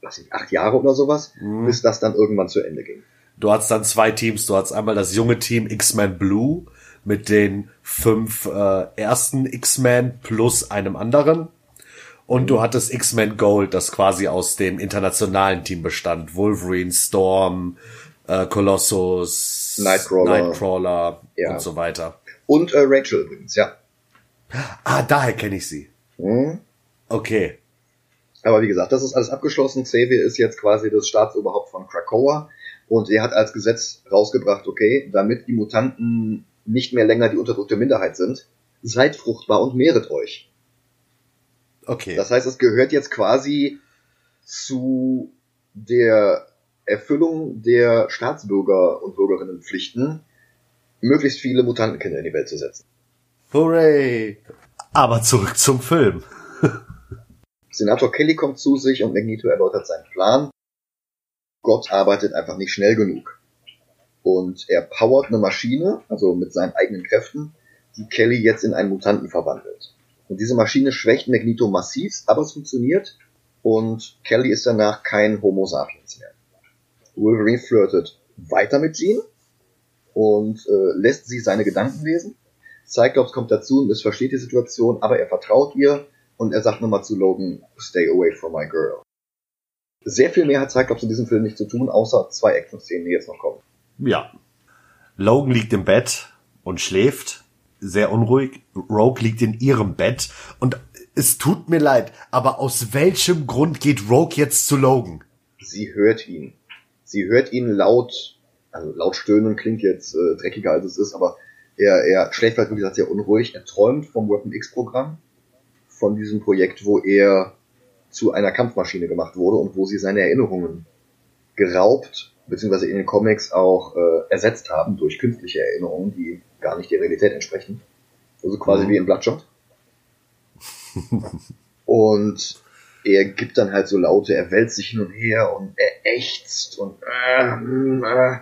was ich, acht Jahre oder sowas, mhm. bis das dann irgendwann zu Ende ging. Du hast dann zwei Teams, du hast einmal das junge Team X-Men Blue mit den fünf äh, ersten X-Men plus einem anderen. Und du hattest X-Men Gold, das quasi aus dem internationalen Team bestand. Wolverine, Storm, äh, Colossus, Nightcrawler, Nightcrawler ja. und so weiter. Und äh, Rachel übrigens, ja. Ah, daher kenne ich sie. Hm? Okay. Aber wie gesagt, das ist alles abgeschlossen. Xavier ist jetzt quasi das Staatsoberhaupt von Krakoa. Und er hat als Gesetz rausgebracht, okay, damit die Mutanten nicht mehr länger die unterdrückte Minderheit sind, seid fruchtbar und mehret euch. Okay. Das heißt, es gehört jetzt quasi zu der Erfüllung der Staatsbürger und Bürgerinnenpflichten, möglichst viele Mutantenkinder in die Welt zu setzen. Hooray! Aber zurück zum Film. [LAUGHS] Senator Kelly kommt zu sich und Magneto erläutert seinen Plan. Gott arbeitet einfach nicht schnell genug. Und er powert eine Maschine, also mit seinen eigenen Kräften, die Kelly jetzt in einen Mutanten verwandelt. Und diese Maschine schwächt Magneto massiv, aber es funktioniert. Und Kelly ist danach kein Homo sapiens mehr. Wolverine flirtet weiter mit Jean und äh, lässt sie seine Gedanken lesen. Cyclops kommt dazu und missversteht die Situation, aber er vertraut ihr und er sagt nochmal zu Logan, stay away from my girl. Sehr viel mehr hat Cyclops in diesem Film nicht zu tun, außer zwei Action-Szenen, die jetzt noch kommen. Ja. Logan liegt im Bett und schläft, sehr unruhig. Rogue liegt in ihrem Bett und es tut mir leid, aber aus welchem Grund geht Rogue jetzt zu Logan? Sie hört ihn. Sie hört ihn laut, also laut stöhnen klingt jetzt äh, dreckiger als es ist, aber er, er schläft halt, wie gesagt, sehr unruhig. Er träumt vom Weapon X-Programm, von diesem Projekt, wo er zu einer Kampfmaschine gemacht wurde und wo sie seine Erinnerungen geraubt, beziehungsweise in den Comics auch äh, ersetzt haben durch künstliche Erinnerungen, die gar nicht der Realität entsprechen. Also quasi mhm. wie in Bloodshot. und er gibt dann halt so Laute, er wälzt sich hin und her und er ächzt und äh, äh,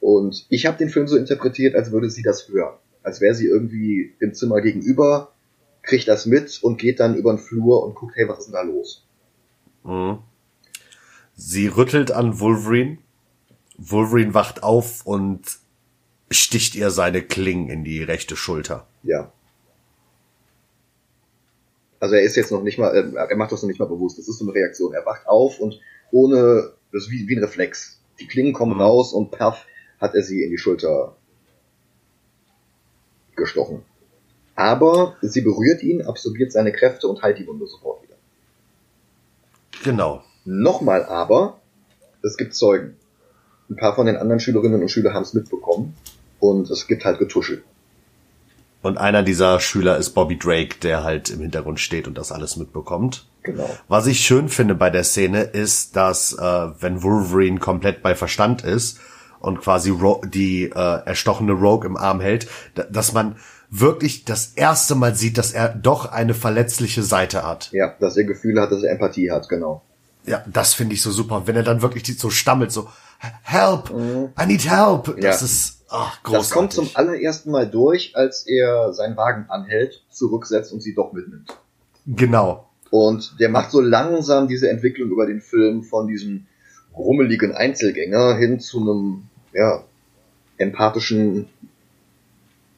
und ich habe den Film so interpretiert, als würde sie das hören. Als wäre sie irgendwie im Zimmer gegenüber, kriegt das mit und geht dann über den Flur und guckt, hey, was ist denn da los? Mhm. Sie rüttelt an Wolverine. Wolverine wacht auf und sticht ihr seine Klingen in die rechte Schulter. Ja. Also er ist jetzt noch nicht mal, er macht das noch nicht mal bewusst. Das ist so eine Reaktion. Er wacht auf und ohne, das ist wie, wie ein Reflex. Die Klingen kommen mhm. raus und perf, hat er sie in die Schulter gestochen. Aber sie berührt ihn, absorbiert seine Kräfte und heilt die Wunde sofort wieder. Genau. Nochmal aber, es gibt Zeugen. Ein paar von den anderen Schülerinnen und Schülern haben es mitbekommen und es gibt halt Getuschel. Und einer dieser Schüler ist Bobby Drake, der halt im Hintergrund steht und das alles mitbekommt. Genau. Was ich schön finde bei der Szene ist, dass äh, wenn Wolverine komplett bei Verstand ist und quasi Ro die äh, erstochene Rogue im Arm hält, dass man wirklich das erste Mal sieht, dass er doch eine verletzliche Seite hat. Ja, dass er Gefühle hat, dass er Empathie hat, genau. Ja, das finde ich so super. wenn er dann wirklich so stammelt, so Help, mhm. I need help. Das ja. ist ach, großartig. Das kommt zum allerersten Mal durch, als er seinen Wagen anhält, zurücksetzt und sie doch mitnimmt. Genau. Und der macht so langsam diese Entwicklung über den Film von diesem rummeligen Einzelgänger hin zu einem, ja, empathischen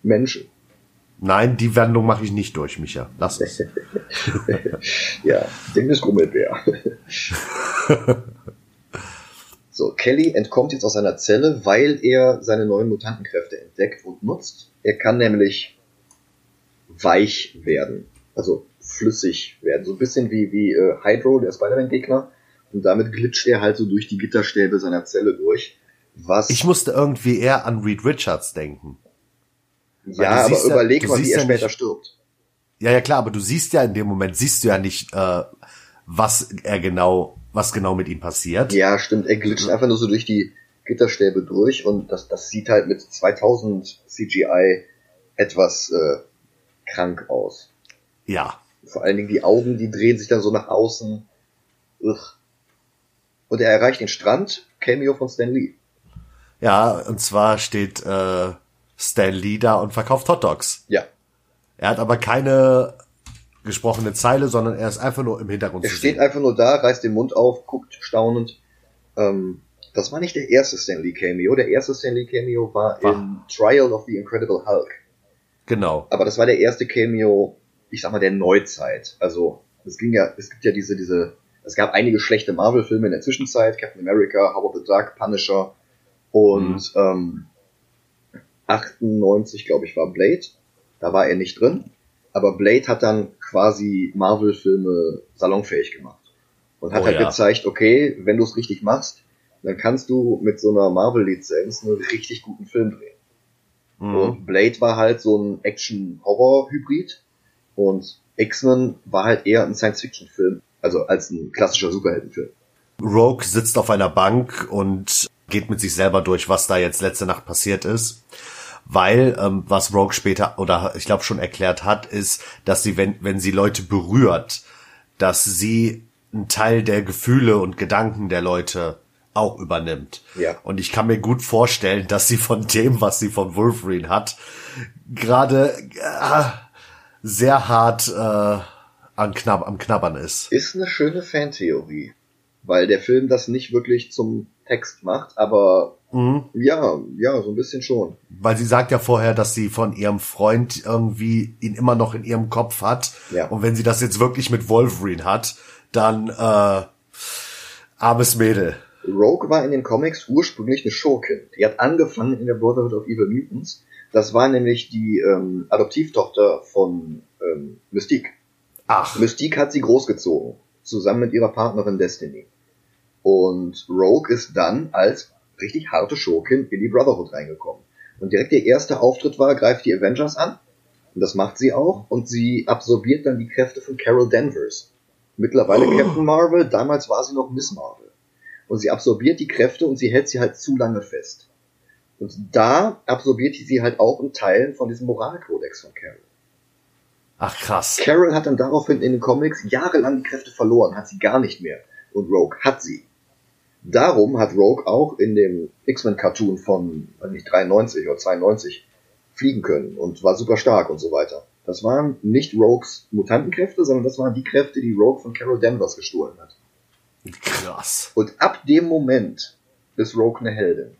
Menschen. Nein, die Wendung mache ich nicht durch, Micha. Lass es. [LAUGHS] ja, Dennis Grummelbär. [LAUGHS] so, Kelly entkommt jetzt aus seiner Zelle, weil er seine neuen Mutantenkräfte entdeckt und nutzt. Er kann nämlich weich werden. Also flüssig werden. So ein bisschen wie, wie äh, Hydro, der Spider-Man-Gegner. Und damit glitscht er halt so durch die Gitterstäbe seiner Zelle durch. Was ich musste irgendwie eher an Reed Richards denken. Ja, aber überleg mal, wie er ja später nicht, stirbt. Ja, ja klar, aber du siehst ja in dem Moment, siehst du ja nicht, äh, was er genau, was genau mit ihm passiert. Ja, stimmt. Er glitscht einfach nur so durch die Gitterstäbe durch und das, das sieht halt mit 2000 CGI etwas äh, krank aus. Ja. Vor allen Dingen die Augen, die drehen sich dann so nach außen. Ugh. Und er erreicht den Strand, Cameo von Stan Lee. Ja, und zwar steht äh, Stan Lee da und verkauft Hot Dogs. Ja. Er hat aber keine gesprochene Zeile, sondern er ist einfach nur im Hintergrund Er steht sehen. einfach nur da, reißt den Mund auf, guckt staunend. Ähm, das war nicht der erste Stanley Cameo. Der erste Stanley Cameo war War- in Trial of the Incredible Hulk. Genau. Aber das war der erste Cameo, ich sag mal, der Neuzeit. Also, es ging ja, es gibt ja diese, diese, es gab einige schlechte Marvel-Filme in der Zwischenzeit, Captain America, Howard the Duck, Punisher und ähm, 98, glaube ich, war Blade. Da war er nicht drin. Aber Blade hat dann quasi Marvel-Filme salonfähig gemacht. Und hat Oh halt ja. gezeigt, okay, wenn du es richtig machst, dann kannst du mit so einer Marvel-Lizenz einen richtig guten Film drehen. Mhm. Und Blade war halt so ein Action-Horror-Hybrid. Und X-Men war halt eher ein Science-Fiction-Film. Also als ein klassischer Superheldenfilm. Rogue sitzt auf einer Bank und geht mit sich selber durch, was da jetzt letzte Nacht passiert ist. Weil, ähm, was Rogue später oder ich glaube schon erklärt hat, ist, dass sie, wenn, wenn sie Leute berührt, dass sie einen Teil der Gefühle und Gedanken der Leute auch übernimmt. Ja. Und ich kann mir gut vorstellen, dass sie von dem, was sie von Wolverine hat, gerade äh, sehr hart äh, an Knab am Knabbern ist. Ist eine schöne Fantheorie. Weil der Film das nicht wirklich zum Text macht, aber Mhm. ja, ja, so ein bisschen schon. Weil sie sagt ja vorher, dass sie von ihrem Freund irgendwie ihn immer noch in ihrem Kopf hat. Ja. Und wenn sie das jetzt wirklich mit Wolverine hat, dann äh, armes Mädel. Rogue war in den Comics ursprünglich eine Schurkin. Die hat angefangen in der Brotherhood of Evil Mutants. Das war nämlich die ähm, Adoptivtochter von ähm, Mystique. Ach, Mystique hat sie großgezogen, zusammen mit ihrer Partnerin Destiny. Und Rogue ist dann als richtig harte Schurkin in die Brotherhood reingekommen. Und direkt ihr erster Auftritt war, greift die Avengers an. Und das macht sie auch. Und sie absorbiert dann die Kräfte von Carol Danvers. Mittlerweile Oh. Captain Marvel, damals war sie noch Miss Marvel. Und sie absorbiert die Kräfte und sie hält sie halt zu lange fest. Und da absorbiert sie halt auch einen Teil von diesem Moralkodex von Carol. ach krass. Carol hat dann daraufhin in den Comics jahrelang die Kräfte verloren, hat sie gar nicht mehr. Und Rogue hat sie. Darum hat Rogue auch in dem X-Men-Cartoon von, weiß nicht, 93 oder 92 fliegen können und war super stark und so weiter. Das waren nicht Rogues Mutantenkräfte, sondern das waren die Kräfte, die Rogue von Carol Danvers gestohlen hat. Krass. Und ab dem Moment ist Rogue eine Heldin.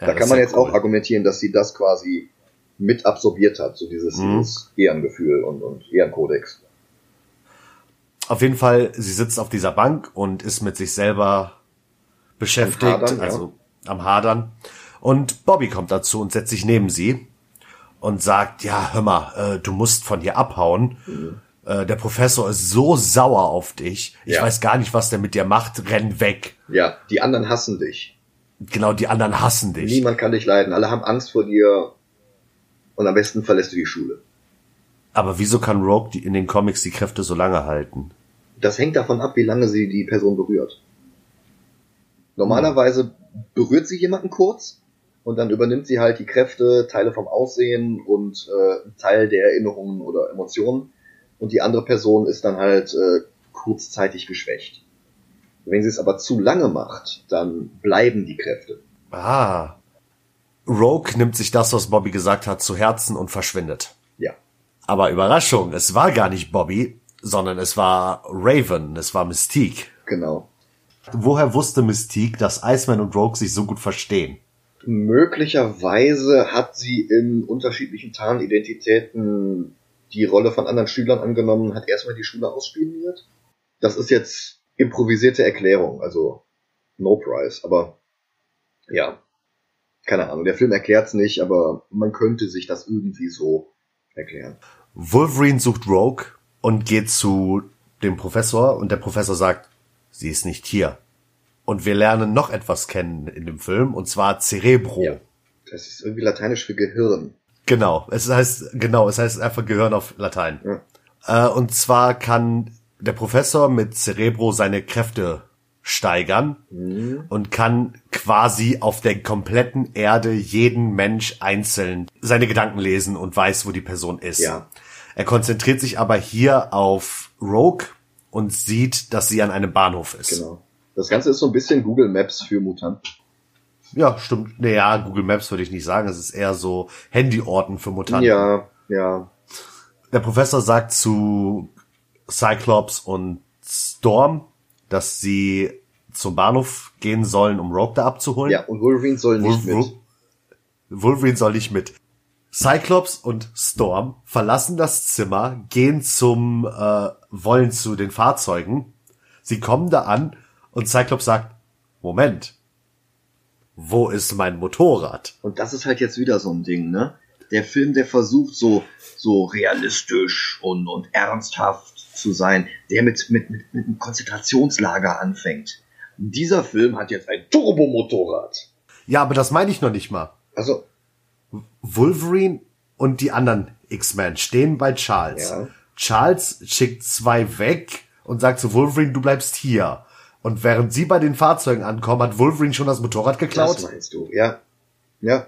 Ja, da kann man ja jetzt cool. auch argumentieren, dass sie das quasi mit absorbiert hat, so dieses, Mhm. dieses Ehrengefühl und, und Ehrenkodex. Auf jeden Fall, sie sitzt auf dieser Bank und ist mit sich selber beschäftigt, Hadern, ja. also am Hadern. Und Bobby kommt dazu und setzt sich neben sie und sagt, ja, hör mal, äh, du musst von hier abhauen. Äh, der Professor ist so sauer auf dich. Ich Ja. weiß gar nicht, was der mit dir macht. Renn weg. Ja, die anderen hassen dich. Genau, die anderen hassen dich. Niemand kann dich leiden. Alle haben Angst vor dir. Und am besten verlässt du die Schule. Aber wieso kann Rogue die in den Comics die Kräfte so lange halten? Das hängt davon ab, wie lange sie die Person berührt. Normalerweise berührt sie jemanden kurz und dann übernimmt sie halt die Kräfte, Teile vom Aussehen und äh, Teil der Erinnerungen oder Emotionen. Und die andere Person ist dann halt äh, kurzzeitig geschwächt. Wenn sie es aber zu lange macht, dann bleiben die Kräfte. Ah. Rogue nimmt sich das, was Bobby gesagt hat, zu Herzen und verschwindet. Aber Überraschung, es war gar nicht Bobby, sondern es war Raven, es war Mystique. Genau. Woher wusste Mystique, dass Iceman und Rogue sich so gut verstehen? Möglicherweise hat sie in unterschiedlichen Tarnidentitäten die Rolle von anderen Schülern angenommen, hat erstmal die Schule ausspioniert. Das ist jetzt improvisierte Erklärung, also no price, aber ja, keine Ahnung. Der Film erklärt's nicht, aber man könnte sich das irgendwie so erklären. Wolverine sucht Rogue und geht zu dem Professor und der Professor sagt, sie ist nicht hier. Und wir lernen noch etwas kennen in dem Film und zwar Cerebro. Ja. Das ist irgendwie lateinisch für Gehirn. Genau, es heißt genau, es heißt einfach Gehirn auf Latein. Ja. Äh, und zwar kann der Professor mit Cerebro seine Kräfte steigern Mhm. und kann quasi auf der kompletten Erde jeden Mensch einzeln seine Gedanken lesen und weiß, wo die Person ist. Ja. Er konzentriert sich aber hier auf Rogue und sieht, dass sie an einem Bahnhof ist. Genau. Das Ganze ist so ein bisschen Google Maps für Mutanten. Ja, stimmt. Naja, Google Maps würde ich nicht sagen. Es ist eher so Handyorten für Mutanten. Ja, ja. Der Professor sagt zu Cyclops und Storm, dass sie zum Bahnhof gehen sollen, um Rogue da abzuholen. Ja, und Wolverine soll nicht Wol- mit. Wol- Wolverine soll nicht mit. Cyclops und Storm verlassen das Zimmer, gehen zum, äh, wollen zu den Fahrzeugen. Sie kommen da an und Cyclops sagt, Moment, wo ist mein Motorrad? Und das ist halt jetzt wieder so ein Ding, ne? Der Film, der versucht so, so realistisch und, und ernsthaft zu sein, der mit, mit, mit, mit einem Konzentrationslager anfängt. Dieser Film hat jetzt ein Turbomotorrad. Ja, aber das meine ich noch nicht mal. Also, Wolverine und die anderen X-Men stehen bei Charles. Ja. Charles schickt zwei weg und sagt zu Wolverine, du bleibst hier. Und während sie bei den Fahrzeugen ankommen, hat Wolverine schon das Motorrad geklaut. das meinst du, ja. Ja.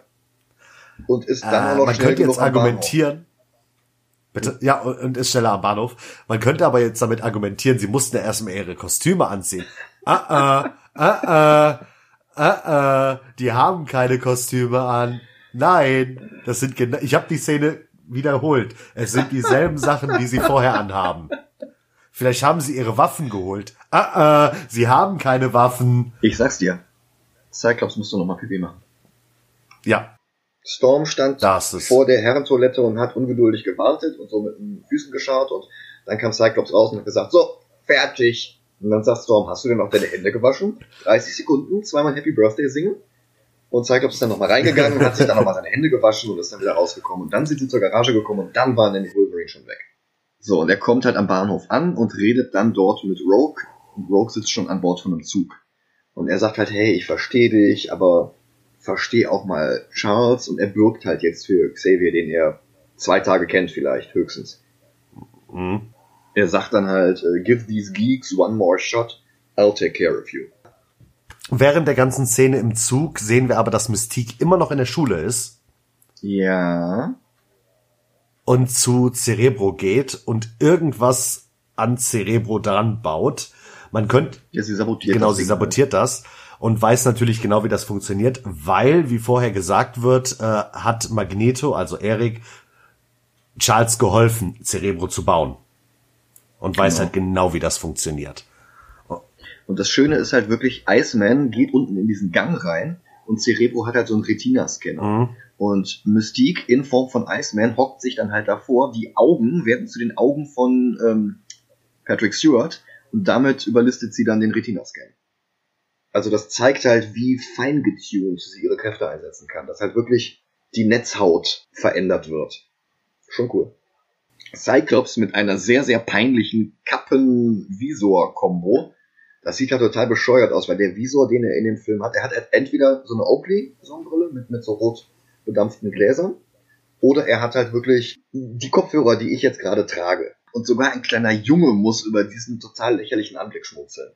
Und ist dann Äh, auch noch man könnte jetzt argumentieren. Bitte? Ja, und ist schneller am Bahnhof. Man könnte aber jetzt damit argumentieren, sie mussten ja erstmal ihre Kostüme anziehen. Ah, ah, ah, ah, ah, ah, die haben keine Kostüme an. Nein, das sind genau, ich habe die Szene wiederholt. Es sind dieselben Sachen, die sie vorher anhaben. Vielleicht haben sie ihre Waffen geholt. Ah, ah, sie haben keine Waffen. Ich sag's dir. Cyclops musst du noch mal Pipi machen. Ja, Storm stand vor der Herrentoilette und hat ungeduldig gewartet und so mit den Füßen geschaut und dann kam Cyclops raus und hat gesagt, so, fertig. Und dann sagt Storm, hast du denn auch deine Hände gewaschen? 30 Sekunden, zweimal Happy Birthday singen. Und Cyclops ist dann nochmal reingegangen und hat sich dann nochmal seine Hände gewaschen und ist dann wieder rausgekommen. Und dann sind sie zur Garage gekommen und dann war nämlich Wolverine schon weg. So, und er kommt halt am Bahnhof an und redet dann dort mit Rogue. Und Rogue sitzt schon an Bord von einem Zug. Und er sagt halt, hey, ich verstehe dich, aber verstehe auch mal Charles und er bürgt halt jetzt für Xavier, den er zwei Tage kennt vielleicht, höchstens. hm. Er sagt dann halt, äh, give these geeks one more shot, I'll take care of you. Während der ganzen Szene im Zug sehen wir aber, dass Mystique immer noch in der Schule ist Ja. und zu Cerebro geht und irgendwas an Cerebro dran baut. Man könnte, Ja, sie sabotiert genau, das sie Ding. sabotiert das und weiß natürlich genau, wie das funktioniert, weil, wie vorher gesagt wird, äh, hat Magneto, also Eric, Charles geholfen, Cerebro zu bauen. Und weiß Genau. halt genau, wie das funktioniert. Und das Schöne ist halt wirklich, Iceman geht unten in diesen Gang rein und Cerebro hat halt so einen Retina-Scanner. Mhm. Und Mystique in Form von Iceman hockt sich dann halt davor. Die Augen werden zu den Augen von ähm, Patrick Stewart und damit überlistet sie dann den Retina-Scan. Also das zeigt halt, wie fein getuned sie ihre Kräfte einsetzen kann. Dass halt wirklich die Netzhaut verändert wird. Schon cool. Cyclops mit einer sehr, sehr peinlichen Kappen-Visor-Kombo. Das sieht ja total bescheuert aus, weil der Visor, den er in dem Film hat, er hat entweder so eine Oakley-Sonnenbrille mit, mit so rot bedampften Gläsern oder er hat halt wirklich die Kopfhörer, die ich jetzt gerade trage. Und sogar ein kleiner Junge muss über diesen total lächerlichen Anblick schmunzeln.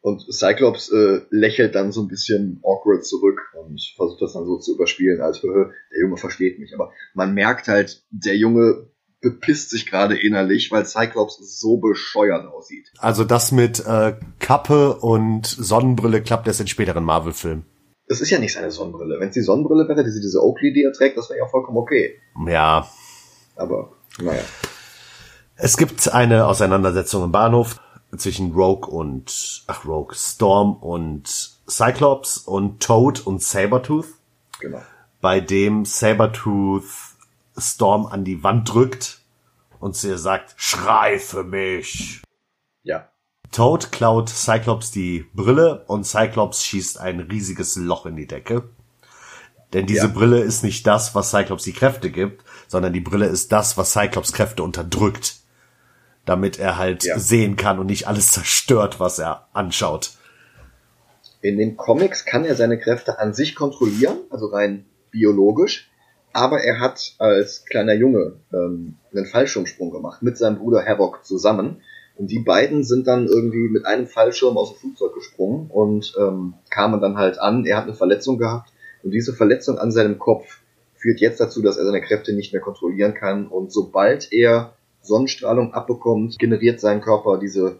Und Cyclops äh, lächelt dann so ein bisschen awkward zurück und versucht das dann so zu überspielen, als "Höhö, der Junge versteht mich. Aber man merkt halt, der Junge bepisst sich gerade innerlich, weil Cyclops so bescheuert aussieht. Also das mit äh, Kappe und Sonnenbrille klappt erst in späteren Marvel-Filmen. Das ist ja nicht seine Sonnenbrille. Wenn es die Sonnenbrille wäre, diese, diese Oakley, die er trägt, das wäre ja vollkommen okay. Ja, Aber, naja. Es gibt eine Auseinandersetzung im Bahnhof zwischen Rogue und, ach Rogue, Storm und Cyclops und Toad und Sabertooth, Genau. bei dem Sabertooth Storm an die Wand drückt und sie sagt, schrei für mich. Ja. Toad klaut Cyclops die Brille und Cyclops schießt ein riesiges Loch in die Decke. Denn diese Ja. Brille ist nicht das, was Cyclops die Kräfte gibt, sondern die Brille ist das, was Cyclops Kräfte unterdrückt. Damit er halt Ja. sehen kann und nicht alles zerstört, was er anschaut. In den Comics kann er seine Kräfte an sich kontrollieren, also rein biologisch, aber er hat als kleiner Junge ähm, einen Fallschirmsprung gemacht mit seinem Bruder Havoc zusammen. Und die beiden sind dann irgendwie mit einem Fallschirm aus dem Flugzeug gesprungen und ähm, kamen dann halt an. Er hat eine Verletzung gehabt und diese Verletzung an seinem Kopf führt jetzt dazu, dass er seine Kräfte nicht mehr kontrollieren kann. Und sobald er Sonnenstrahlung abbekommt, generiert sein Körper diese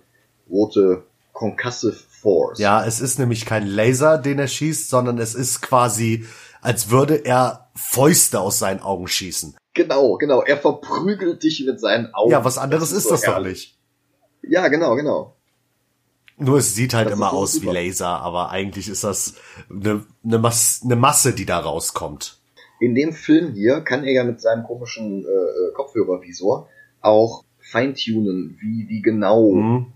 rote Konkasse Force. Ja, es ist nämlich kein Laser, den er schießt, sondern es ist quasi, als würde er Fäuste aus seinen Augen schießen. Genau, genau. Er verprügelt dich mit seinen Augen. Ja, was anderes ist, so das doch nicht. Ja, genau, genau. Nur es sieht halt Das ist immer aus super. wie Laser, aber eigentlich ist das eine, eine, Mas eine Masse, die da rauskommt. In dem Film hier kann er ja mit seinem komischen äh, äh, Kopfhörervisor auch feintunen, wie, wie genau Mhm.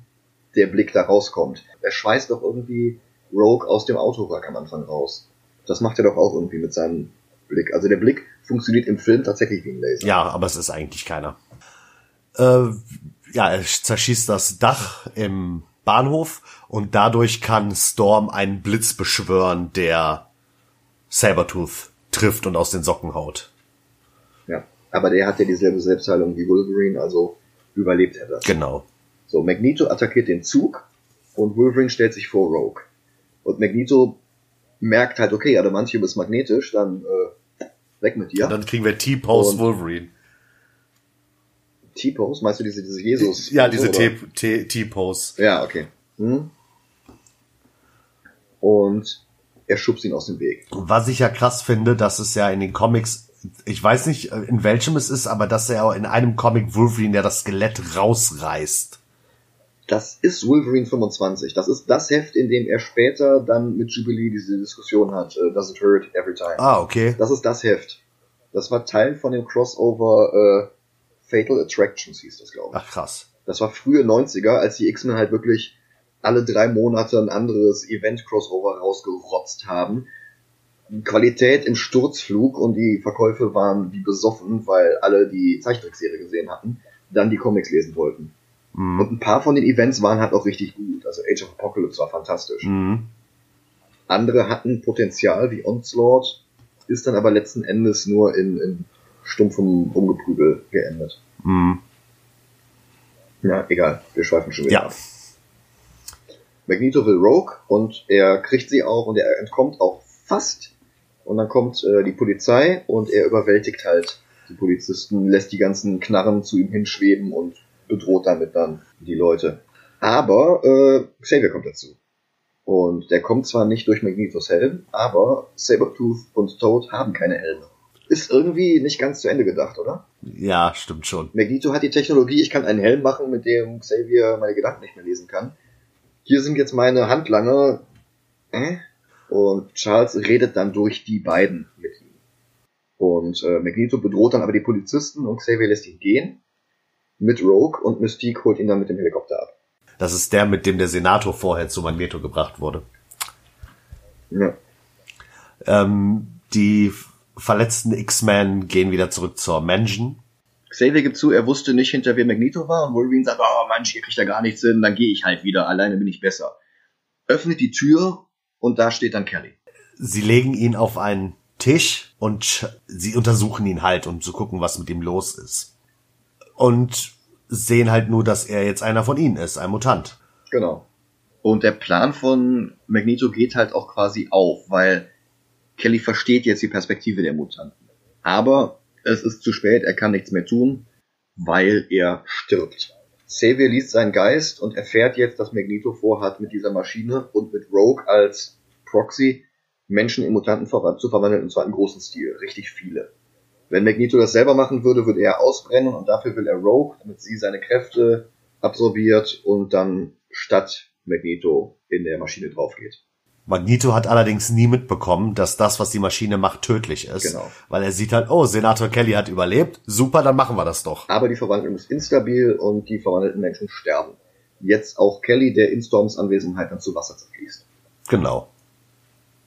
der Blick da rauskommt. Er schweißt doch irgendwie Rogue aus dem Autorack am Anfang raus. Das macht er doch auch irgendwie mit seinem Blick. Also der Blick funktioniert im Film tatsächlich wie ein Laser. Ja, aber es ist eigentlich keiner. Äh, ja, er zerschießt das Dach im Bahnhof und dadurch kann Storm einen Blitz beschwören, der Sabertooth trifft und aus den Socken haut. Aber der hat ja dieselbe Selbstheilung wie Wolverine, also überlebt er das. Genau. So, Magneto attackiert den Zug und Wolverine stellt sich vor Rogue. Und Magneto merkt halt, okay, Adamantium ist magnetisch, dann äh, weg mit dir. Und dann kriegen wir T-Pose Wolverine. T-Pose, meinst du diese, diese Jesus? Ja, diese T-Pose. Ja, okay. Hm? Und er schubst ihn aus dem Weg. Was ich ja krass finde, dass es ja in den Comics, ich weiß nicht, äh, in welchem es ist, aber dass er auch in einem Comic Wolverine ja das Skelett rausreißt. Das ist Wolverine 25. Das ist das Heft, in dem er später dann mit Jubilee diese Diskussion hat. äh, Does it hurt every time? Ah, okay. Das ist das Heft. Das war Teil von dem Crossover äh, Fatal Attractions hieß das, glaube ich. Ach krass. Das war frühe 90er, als die X-Men halt wirklich alle drei Monate ein anderes Event-Crossover rausgerotzt haben. Qualität im Sturzflug und die Verkäufe waren wie besoffen, weil alle die Zeichentrickserie gesehen hatten, dann die Comics lesen wollten. Mhm. Und ein paar von den Events waren halt auch richtig gut. Also Age of Apocalypse war fantastisch. Mhm. Andere hatten Potenzial wie Onslaught, ist dann aber letzten Endes nur in, in stumpfem Rumgeprügel geendet. Mhm. Ja, egal, wir schweifen schon wieder. Ja. ab. Magneto will Rogue und er kriegt sie auch und er entkommt auch fast. Und dann kommt äh, die Polizei und er überwältigt halt die Polizisten, lässt die ganzen Knarren zu ihm hinschweben und bedroht damit dann die Leute. Aber äh, Xavier kommt dazu. Und der kommt zwar nicht durch Magnetos Helm, aber Sabertooth und Toad haben keine Helme. Ist irgendwie nicht ganz zu Ende gedacht, oder? Ja, stimmt schon. Magneto hat die Technologie, ich kann einen Helm machen, mit dem Xavier meine Gedanken nicht mehr lesen kann. Hier sind jetzt meine Handlanger. Äh? Und Charles redet dann durch die beiden mit ihm. Und äh, Magneto bedroht dann aber die Polizisten und Xavier lässt ihn gehen. Mit Rogue und Mystique holt ihn dann mit dem Helikopter ab. Das ist der, mit dem der Senator vorher zu Magneto gebracht wurde. Ja. Ähm, die verletzten X-Men gehen wieder zurück zur Mansion. Xavier gibt zu, er wusste nicht, hinter wer Magneto war und Wolverine sagt, oh Mensch, hier kriegt er gar nichts hin, dann gehe ich halt wieder, alleine bin ich besser. Öffnet die Tür und da steht dann Kelly. Sie legen ihn auf einen Tisch und sie untersuchen ihn halt, um zu gucken, was mit ihm los ist. Und sehen halt nur, dass er jetzt einer von ihnen ist, ein Mutant. Genau. Und der Plan von Magneto geht halt auch quasi auf, weil Kelly versteht jetzt die Perspektive der Mutanten. Aber es ist zu spät, er kann nichts mehr tun, weil er stirbt. Xavier liest seinen Geist und erfährt jetzt, dass Magneto vorhat, mit dieser Maschine und mit Rogue als Proxy Menschen in Mutanten zu verwandeln, und zwar im großen Stil, richtig viele. Wenn Magneto das selber machen würde, würde er ausbrennen und dafür will er Rogue, damit sie seine Kräfte absorbiert und dann statt Magneto in der Maschine draufgeht. Magneto hat allerdings nie mitbekommen, dass das, was die Maschine macht, tödlich ist. Genau. Weil er sieht halt, oh, Senator Kelly hat überlebt. Super, dann machen wir das doch. Aber die Verwandlung ist instabil und die verwandelten Menschen sterben. Jetzt auch Kelly, der in Storms Anwesenheit dann zu Wasser zerfließt. Genau.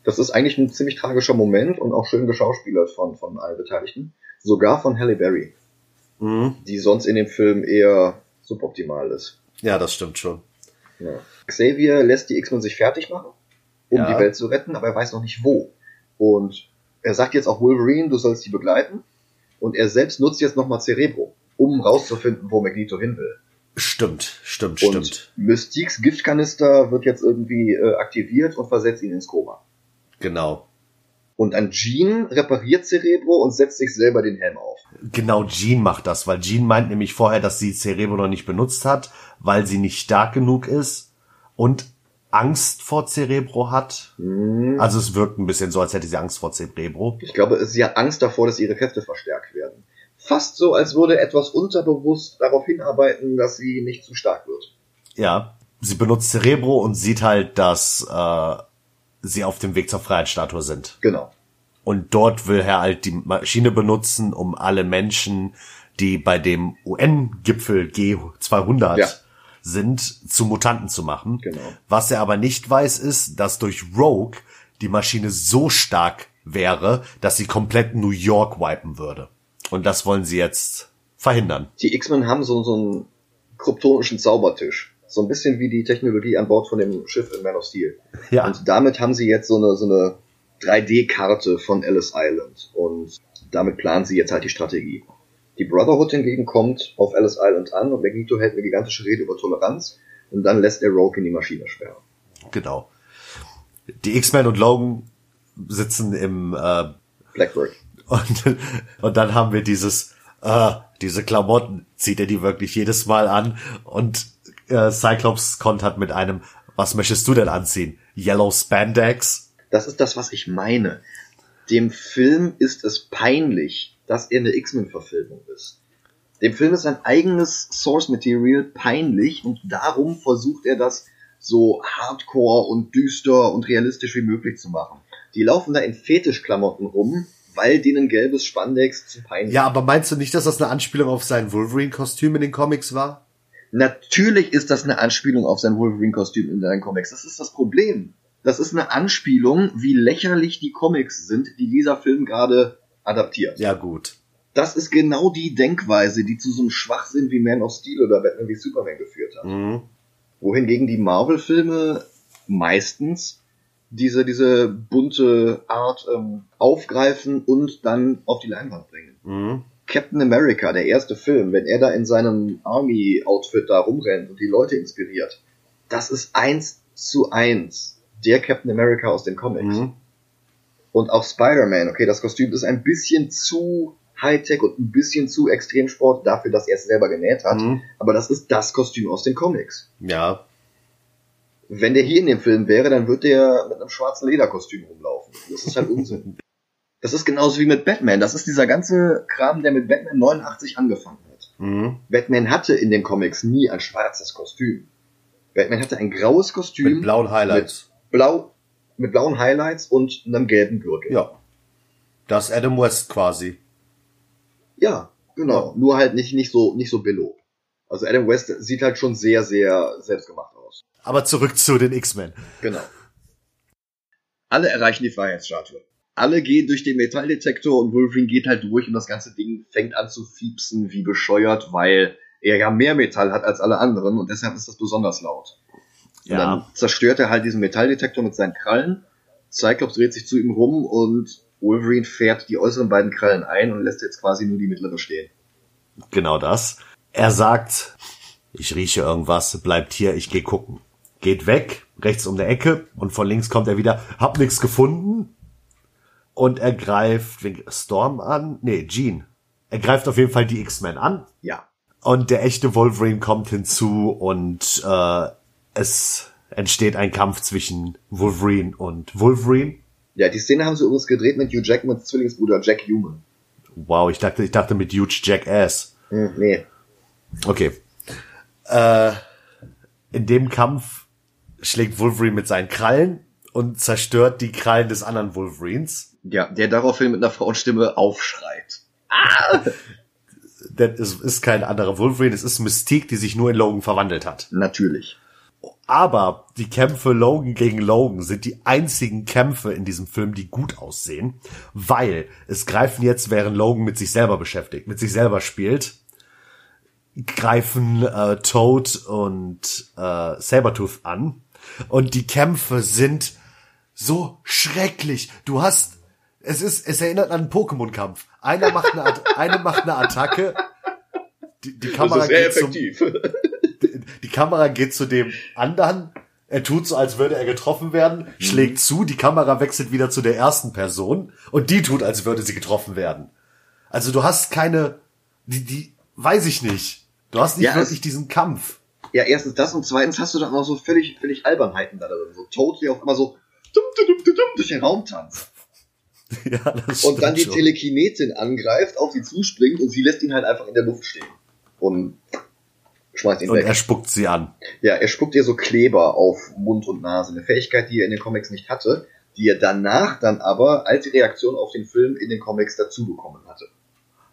Das ist eigentlich ein ziemlich tragischer Moment und auch schön geschauspielert von, von allen Beteiligten. Sogar von Halle Berry, Mhm. die sonst in dem Film eher suboptimal ist. Ja, das stimmt schon. Ja. Xavier lässt die X-Men sich fertig machen, um Ja. die Welt zu retten, aber er weiß noch nicht wo. Und er sagt jetzt auch Wolverine, du sollst die begleiten. Und er selbst nutzt jetzt nochmal Cerebro, um rauszufinden, wo Magneto hin will. Stimmt, stimmt, Und stimmt. Mystiques Giftkanister wird jetzt irgendwie äh, aktiviert und versetzt ihn ins Koma. Genau. Und ein Jean repariert Cerebro und setzt sich selber den Helm auf. Genau, Jean macht das, weil Jean meint nämlich vorher, dass sie Cerebro noch nicht benutzt hat, weil sie nicht stark genug ist. Und Angst vor Cerebro hat. Hm. Also es wirkt ein bisschen so, als hätte sie Angst vor Cerebro. Ich glaube, sie hat Angst davor, dass ihre Kräfte verstärkt werden. Fast so, als würde etwas unterbewusst darauf hinarbeiten, dass sie nicht zu stark wird. Ja, sie benutzt Cerebro und sieht halt, dass äh, sie auf dem Weg zur Freiheitsstatue sind. Genau. Und dort will er halt die Maschine benutzen, um alle Menschen, die bei dem UN-Gipfel G200 Ja. Sind, zu Mutanten zu machen. Genau. Was er aber nicht weiß, ist, dass durch Rogue die Maschine so stark wäre, dass sie komplett New York wipen würde. Und das wollen sie jetzt verhindern. Die X-Men haben so, so einen kryptonischen Zaubertisch. So ein bisschen wie die Technologie an Bord von dem Schiff in Man of Steel. Ja. Und damit haben sie jetzt so eine, so eine 3D-Karte von Ellis Island. Und damit planen sie jetzt halt die Strategie. Die Brotherhood hingegen kommt auf Ellis Island an und Magneto hält eine gigantische Rede über Toleranz und dann lässt er Rogue in die Maschine sperren. Genau. Die X-Men und Logan sitzen im äh, Blackbird. Und, und dann haben wir dieses, äh, diese Klamotten, zieht er die wirklich jedes Mal an und äh, Cyclops kontert mit einem, was möchtest du denn anziehen? Yellow Spandex? Das ist das, was ich meine. Dem Film ist es peinlich, dass er eine X-Men-Verfilmung ist. Dem Film ist sein eigenes Source Material peinlich und darum versucht er das so hardcore und düster und realistisch wie möglich zu machen. Die laufen da in Fetischklamotten rum, weil denen gelbes Spandex zu peinlich Ja, aber meinst du nicht, dass das eine Anspielung auf sein Wolverine-Kostüm in den Comics war? Natürlich ist das eine Anspielung auf sein Wolverine-Kostüm in seinen Comics. Das ist das Problem. Das ist eine Anspielung, wie lächerlich die Comics sind, die dieser Film gerade adaptiert. Ja, gut. Das ist genau die Denkweise, die zu so einem Schwachsinn wie Man of Steel oder Batman wie Superman geführt hat. Mhm. Wohingegen die Marvel-Filme meistens diese, diese bunte Art ähm, aufgreifen und dann auf die Leinwand bringen. Mhm. Captain America, der erste Film, wenn er da in seinem Army-Outfit da rumrennt und die Leute inspiriert, das ist eins zu eins der Captain America aus den Comics. Mhm. Und auch Spider-Man, okay, das Kostüm ist ein bisschen zu Hightech und ein bisschen zu Extremsport dafür, dass er es selber genäht hat. Mhm. Aber das ist das Kostüm aus den Comics. Ja. Wenn der hier in dem Film wäre, dann wird der mit einem schwarzen Lederkostüm rumlaufen. Das ist halt Unsinn. [LAUGHS] Das ist genauso wie mit Batman. Das ist dieser ganze Kram, der mit Batman 89 angefangen hat. Mhm. Batman hatte in den Comics nie ein schwarzes Kostüm. Batman hatte ein graues Kostüm Mit blauen Highlights. blau, mit blauen Highlights und einem gelben Gürtel. Ja. Das ist Adam West quasi. Ja, genau. Nur halt nicht, nicht so, nicht so billo. Also Adam West sieht halt schon sehr, sehr selbstgemacht aus. Aber zurück zu den X-Men. Genau. Alle erreichen die Freiheitsstatue. Alle gehen durch den Metalldetektor und Wolverine geht halt durch und das ganze Ding fängt an zu fiepsen wie bescheuert, weil er ja mehr Metall hat als alle anderen und deshalb ist das besonders laut. Und dann Ja. zerstört er halt diesen Metalldetektor mit seinen Krallen. Cyclops dreht sich zu ihm rum und Wolverine fährt die äußeren beiden Krallen ein und lässt jetzt quasi nur die mittlere stehen. Genau das. Er sagt, ich rieche irgendwas, bleibt hier, ich geh gucken. Geht weg, rechts um der Ecke und von links kommt er wieder, hab nix gefunden. Und er greift Storm an. Nee, Jean. Er greift auf jeden Fall die X-Men an. Ja. Und der echte Wolverine kommt hinzu und äh, es entsteht ein Kampf zwischen Wolverine und Wolverine. Ja, die Szene haben sie übrigens gedreht mit Hugh Jackmans Zwillingsbruder Jack Human. Wow, ich dachte, ich dachte mit Huge Jackass. Hm, nee. Okay. Äh, in dem Kampf schlägt Wolverine mit seinen Krallen und zerstört die Krallen des anderen Wolverines. Ja, der daraufhin mit einer Frauenstimme aufschreit. [LAUGHS] Denn es ist kein anderer Wolverine, es ist Mystique, die sich nur in Logan verwandelt hat. Natürlich. Aber die Kämpfe Logan gegen Logan sind die einzigen Kämpfe in diesem Film, die gut aussehen, weil es greifen jetzt, während Logan mit sich selber beschäftigt, mit sich selber spielt, greifen äh, Toad und äh, Sabertooth an und die Kämpfe sind so schrecklich. Du hast es ist es erinnert an einen Pokémon-Kampf. Einer macht eine eine macht eine Attacke. Die, die Kamera geht zum [LAUGHS] die, Kamera geht zu dem anderen. Er tut so, als würde er getroffen werden, schlägt zu, die Kamera wechselt wieder zu der ersten Person und die tut, als würde sie getroffen werden. Also du hast keine, die, die, weiß ich nicht. Du hast nicht Ja, wirklich es- diesen Kampf. Ja, erstens das und zweitens hast du dann auch so völlig, völlig Albernheiten da drin. So die auf einmal so dum, dum, dum, dum, durch den Raum tanzt. [LAUGHS] Ja, das Und dann die. Telekinetin angreift, auf sie zuspringt und sie lässt ihn halt einfach in der Luft stehen. Und schmeißt ihn Und weg. er spuckt sie an. Ja, er spuckt ihr so Kleber auf Mund und Nase. Eine Fähigkeit, die er in den Comics nicht hatte, die er danach dann aber als Reaktion auf den Film in den Comics dazu bekommen hatte.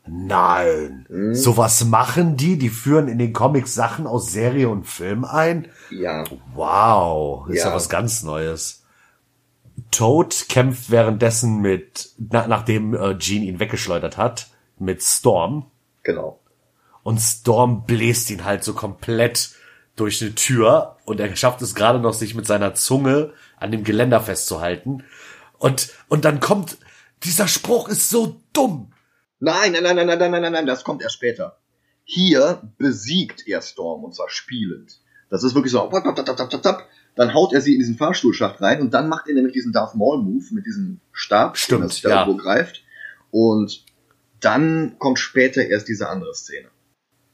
Nein. Hm? Sowas machen die? Die führen in den Comics Sachen aus Serie und Film ein? Ja. Wow. Ist ja, Ja. was ganz Neues. Toad kämpft währenddessen mit, na, nachdem äh, Jean ihn weggeschleudert hat, mit Storm. Genau und Storm bläst ihn halt so komplett durch eine Tür und er schafft es gerade noch, sich mit seiner Zunge an dem Geländer festzuhalten. Und, und dann kommt, dieser Spruch ist so dumm. Nein, nein, nein, nein, nein, nein, nein, nein, das kommt erst später. Hier besiegt er Storm und zwar spielend. Das ist wirklich so, dann haut er sie in diesen Fahrstuhlschacht rein und dann macht er nämlich diesen Darth Maul Move mit diesem Stab, Stimmt, den er ja. irgendwo greift. Und dann kommt später erst diese andere Szene.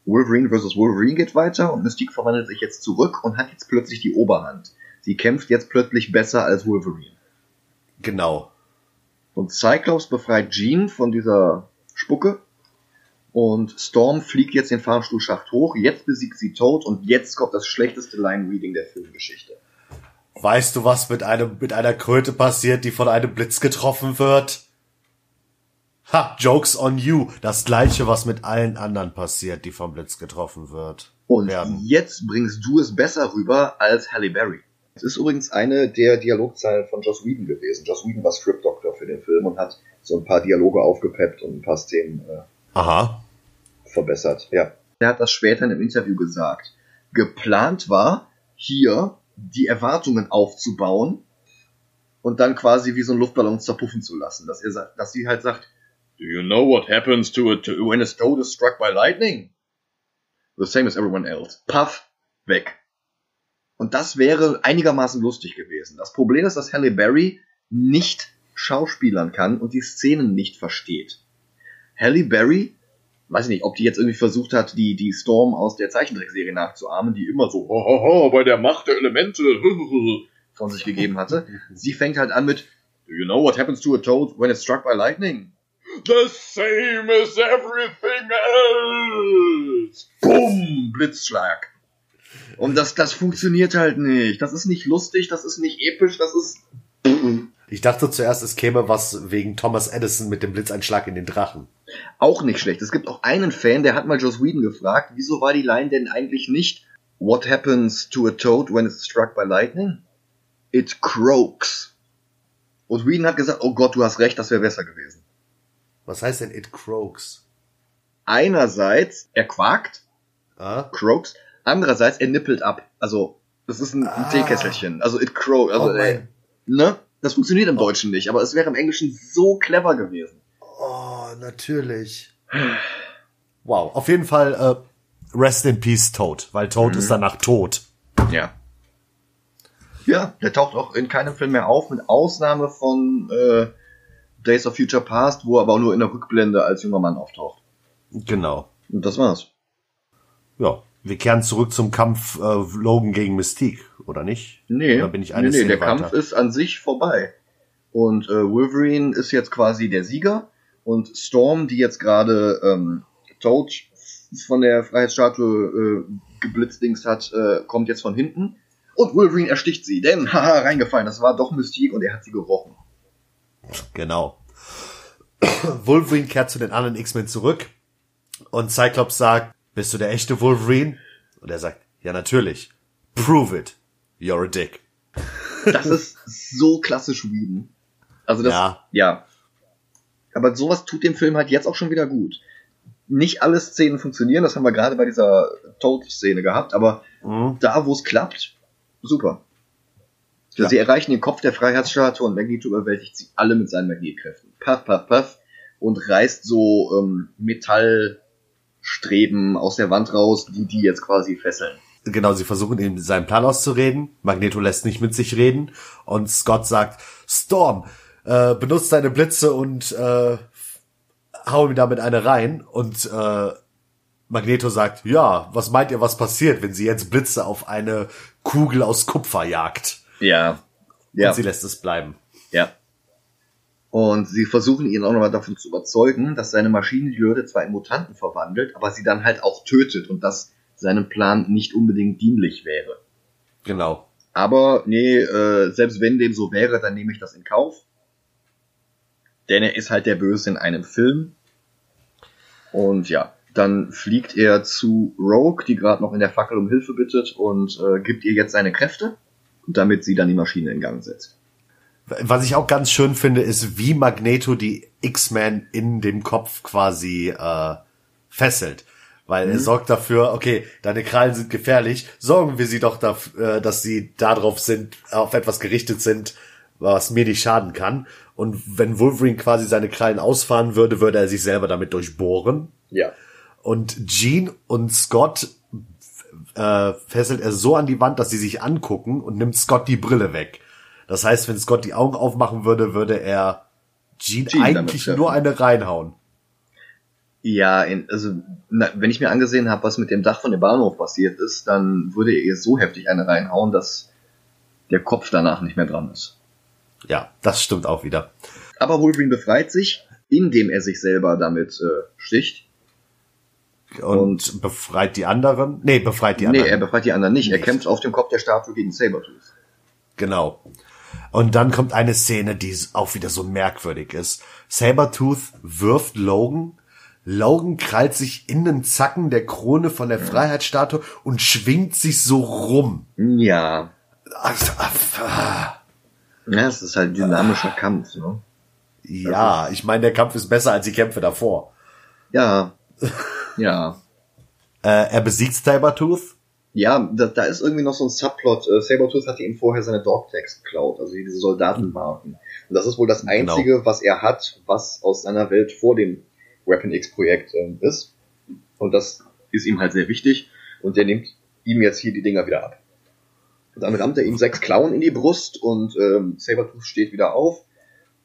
Wolverine vs. Wolverine geht weiter und Mystique verwandelt sich jetzt zurück und hat jetzt plötzlich die Oberhand. Sie kämpft jetzt plötzlich besser als Wolverine. Genau. Und Cyclops befreit Jean von dieser Spucke. Und Storm fliegt jetzt den Fahrstuhlschacht hoch. Jetzt besiegt sie Toad und jetzt kommt das schlechteste Line-Reading der Filmgeschichte. Weißt du, was mit einem, mit einer Kröte passiert, die von einem Blitz getroffen wird? Ha, jokes on you. Das gleiche, was mit allen anderen passiert, die vom Blitz getroffen wird. Und werden. jetzt bringst du es besser rüber als Halle Berry. Es ist übrigens eine der Dialogzeilen von Joss Whedon gewesen. Joss Whedon war Script Doctor für den Film und hat so ein paar Dialoge aufgepeppt und ein paar Szenen äh, Aha. verbessert. Ja. Er hat das später in einem Interview gesagt. Geplant war, hier die Erwartungen aufzubauen und dann quasi wie so ein Luftballon zerpuffen zu lassen. Dass, er, dass sie halt sagt, Do you know what happens to a, to, when a toad is struck by lightning? The same as everyone else. Puff, weg. Und das wäre einigermaßen lustig gewesen. Das Problem ist, dass Halle Berry nicht schauspielern kann und die Szenen nicht versteht. Halle Berry weiß ich nicht, ob die jetzt irgendwie versucht hat, die, die Storm aus der Zeichentrickserie nachzuahmen, die immer so ho, ho, ho, bei der Macht der Elemente [LAUGHS] von sich gegeben hatte. Sie fängt halt an mit Do you know what happens to a toad when it's struck by lightning? The same as everything else. Bumm, Blitzschlag. Und das, das funktioniert halt nicht. Das ist nicht lustig, das ist nicht episch, das ist. Ich dachte zuerst, es käme was wegen Thomas Edison mit dem Blitzeinschlag in den Drachen. Auch nicht schlecht. Es gibt auch einen Fan, der hat mal Joss Whedon gefragt, wieso war die Line denn eigentlich nicht What happens to a toad when it's struck by lightning? It croaks. Und Whedon hat gesagt, oh Gott, du hast recht, das wäre besser gewesen. Was heißt denn It Croaks? Einerseits, er quakt, Ah? croaks, andererseits, er nippelt ab. Also, das ist ein, Ah. Teekesselchen. Also, it croaks. Also, oh, ne? Das funktioniert im Deutschen nicht, aber es wäre im Englischen so clever gewesen. oh, natürlich. Wow, auf jeden Fall äh, Rest in Peace Toad, weil Toad Mhm. ist danach tot. Ja. Ja, der taucht auch in keinem Film mehr auf, mit Ausnahme von äh, Days of Future Past, wo er aber auch nur in der Rückblende als junger Mann auftaucht. Genau. Und das war's. Ja, wir kehren zurück zum Kampf äh, Logan gegen Mystique, oder nicht? Nee, Oder bin ich eine nee, nee der weiter? Kampf ist an sich vorbei. Und äh, Wolverine ist jetzt quasi der Sieger und Storm, die jetzt gerade ähm, Toad von der Freiheitsstatue äh, geblitzdings hat, äh, kommt jetzt von hinten. Und Wolverine ersticht sie, denn, [LAUGHS] haha, reingefallen, das war doch Mystique und er hat sie gerochen. Genau. [COUGHS] Wolverine kehrt zu den anderen X-Men zurück und Cyclops sagt, bist du der echte Wolverine? Und er sagt, ja natürlich. Prove it. You're a dick. Das ist so klassisch Whedon. Also das, Ja. ja. Aber sowas tut dem Film halt jetzt auch schon wieder gut. Nicht alle Szenen funktionieren, das haben wir gerade bei dieser Toad-Szene gehabt, aber Mhm. da, wo es klappt, super. Ja. Sie erreichen den Kopf der Freiheitsstatue und Magneto überwältigt sie alle mit seinen Magnetkräften. Paff, paff, paff. Und reißt so ähm, Metallstreben aus der Wand raus, die die jetzt quasi fesseln. Genau, sie versuchen ihm seinen Plan auszureden. Magneto lässt nicht mit sich reden. Und Scott sagt, Storm, äh, benutzt deine Blitze und äh, hau ihm damit eine rein. Und äh, Magneto sagt, ja, was meint ihr, was passiert, wenn sie jetzt Blitze auf eine Kugel aus Kupfer jagt? Ja. Ja. Und sie lässt es bleiben. Ja. Und sie versuchen ihn auch nochmal davon zu überzeugen, dass seine Maschine die Leute zwar in Mutanten verwandelt, aber sie dann halt auch tötet und dass seinem Plan nicht unbedingt dienlich wäre. Genau. Aber nee, äh, selbst wenn dem so wäre, dann nehme ich das in Kauf. Denn er ist halt der Böse in einem Film. Und ja, dann fliegt er zu Rogue, die gerade noch in der Fackel um Hilfe bittet und äh, gibt ihr jetzt seine Kräfte, damit sie dann die Maschine in Gang setzt. Was ich auch ganz schön finde, ist, wie Magneto die X-Men in dem Kopf quasi äh, fesselt. Weil mhm. er sorgt dafür, okay, deine Krallen sind gefährlich, sorgen wir sie doch dafür, äh, dass sie darauf sind, auf etwas gerichtet sind, was mir nicht schaden kann. Und wenn Wolverine quasi seine Krallen ausfahren würde, würde er sich selber damit durchbohren. Ja. Und Jean und Scott äh, fesselt er so an die Wand, dass sie sich angucken und nimmt Scott die Brille weg. Das heißt, wenn Scott die Augen aufmachen würde, würde er Jean, Jean eigentlich nur eine reinhauen. Ja, in, also na, wenn ich mir angesehen habe, was mit dem Dach von dem Bahnhof passiert ist, dann würde er ihr so heftig eine reinhauen, dass der Kopf danach nicht mehr dran ist. Ja, das stimmt auch wieder. Aber Wolverine befreit sich, indem er sich selber damit äh, sticht. Und, befreit die anderen? Nee, befreit die anderen. Nee, er befreit die anderen nicht. nicht. Er kämpft auf dem Kopf der Statue gegen Sabertooth. Genau. Und dann kommt eine Szene, die auch wieder so merkwürdig ist. Sabertooth wirft Logan. Logan krallt sich in den Zacken der Krone von der Freiheitsstatue und schwingt sich so rum. Ja. Also, ja, es ist halt ein dynamischer ah. Kampf, ne? Ja, ich meine, der Kampf ist besser als die Kämpfe davor. Ja. [LAUGHS] ja. Äh, er besiegt Sabertooth. Ja, da, da ist irgendwie noch so ein Subplot. Äh, Sabertooth hatte ihm vorher seine Dogtags geklaut, also diese Soldatenmarken. Und das ist wohl das genau. Einzige, genau. was er hat, was aus seiner Welt vor dem Weapon X-Projekt äh, ist. Und das ist ihm halt sehr wichtig. Und der nimmt ihm jetzt hier die Dinger wieder ab. Und damit rammt er ihm sechs Klauen in die Brust und ähm, Sabertooth steht wieder auf.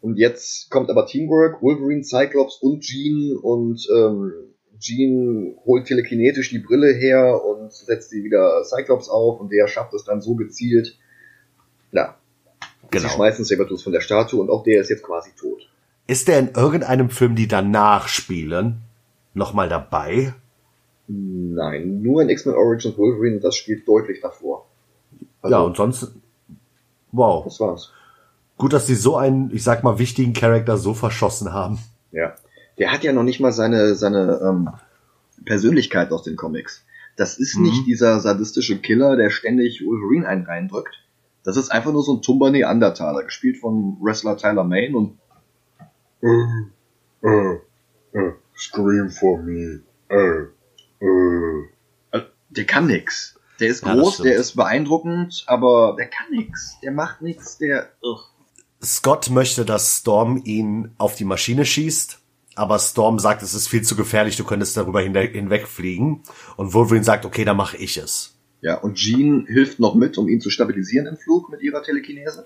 Und jetzt kommt aber Teamwork, Wolverine, Cyclops und Jean und ähm, Jean holt telekinetisch die Brille her und setzt sie wieder Cyclops auf und der schafft es dann so gezielt. Ja. Genau. Sie schmeißen Sabertooth von der Statue und auch der ist jetzt quasi tot. Ist der in irgendeinem Film, die danach spielen, nochmal dabei? Nein, nur in X-Men Origins Wolverine, das spielt deutlich davor. Also, ja, und sonst, wow. Das war's. Gut, dass sie so einen, ich sag mal, wichtigen Charakter so verschossen haben. Ja. Der hat ja noch nicht mal seine, seine ähm, Persönlichkeit aus den Comics. Das ist mhm. nicht dieser sadistische Killer, der ständig Wolverine einen reindrückt. Das ist einfach nur so ein tumber Neandertaler, gespielt von Wrestler Tyler Main und uh, uh, uh, Scream for me. Uh, uh. Der kann nix. Der ist groß, ja, der ist beeindruckend, aber der kann nix. Der macht nix, der. Ugh. Scott möchte, dass Storm ihn auf die Maschine schießt, aber Storm sagt, es ist viel zu gefährlich, du könntest darüber hinwegfliegen. Und Wolverine sagt, okay, dann mache ich es. Ja, und Jean hilft noch mit, um ihn zu stabilisieren im Flug mit ihrer Telekinese.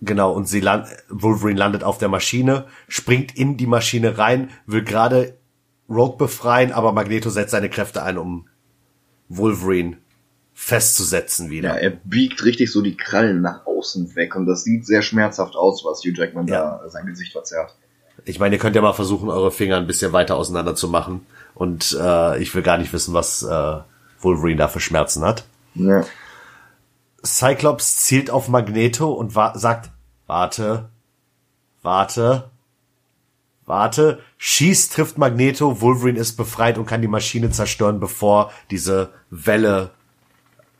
Genau, und sie land Wolverine landet auf der Maschine, springt in die Maschine rein, will gerade Rogue befreien, aber Magneto setzt seine Kräfte ein, um Wolverine festzusetzen wieder. Ja, er biegt richtig so die Krallen nach außen weg und das sieht sehr schmerzhaft aus, was Hugh Jackman ja. da sein Gesicht verzerrt. Ich meine, ihr könnt ja mal versuchen, eure Finger ein bisschen weiter auseinander zu machen und äh, ich will gar nicht wissen, was äh, Wolverine da für Schmerzen hat. Ja. Cyclops zielt auf Magneto und wa sagt, warte, warte, warte, schießt, trifft Magneto, Wolverine ist befreit und kann die Maschine zerstören, bevor diese Welle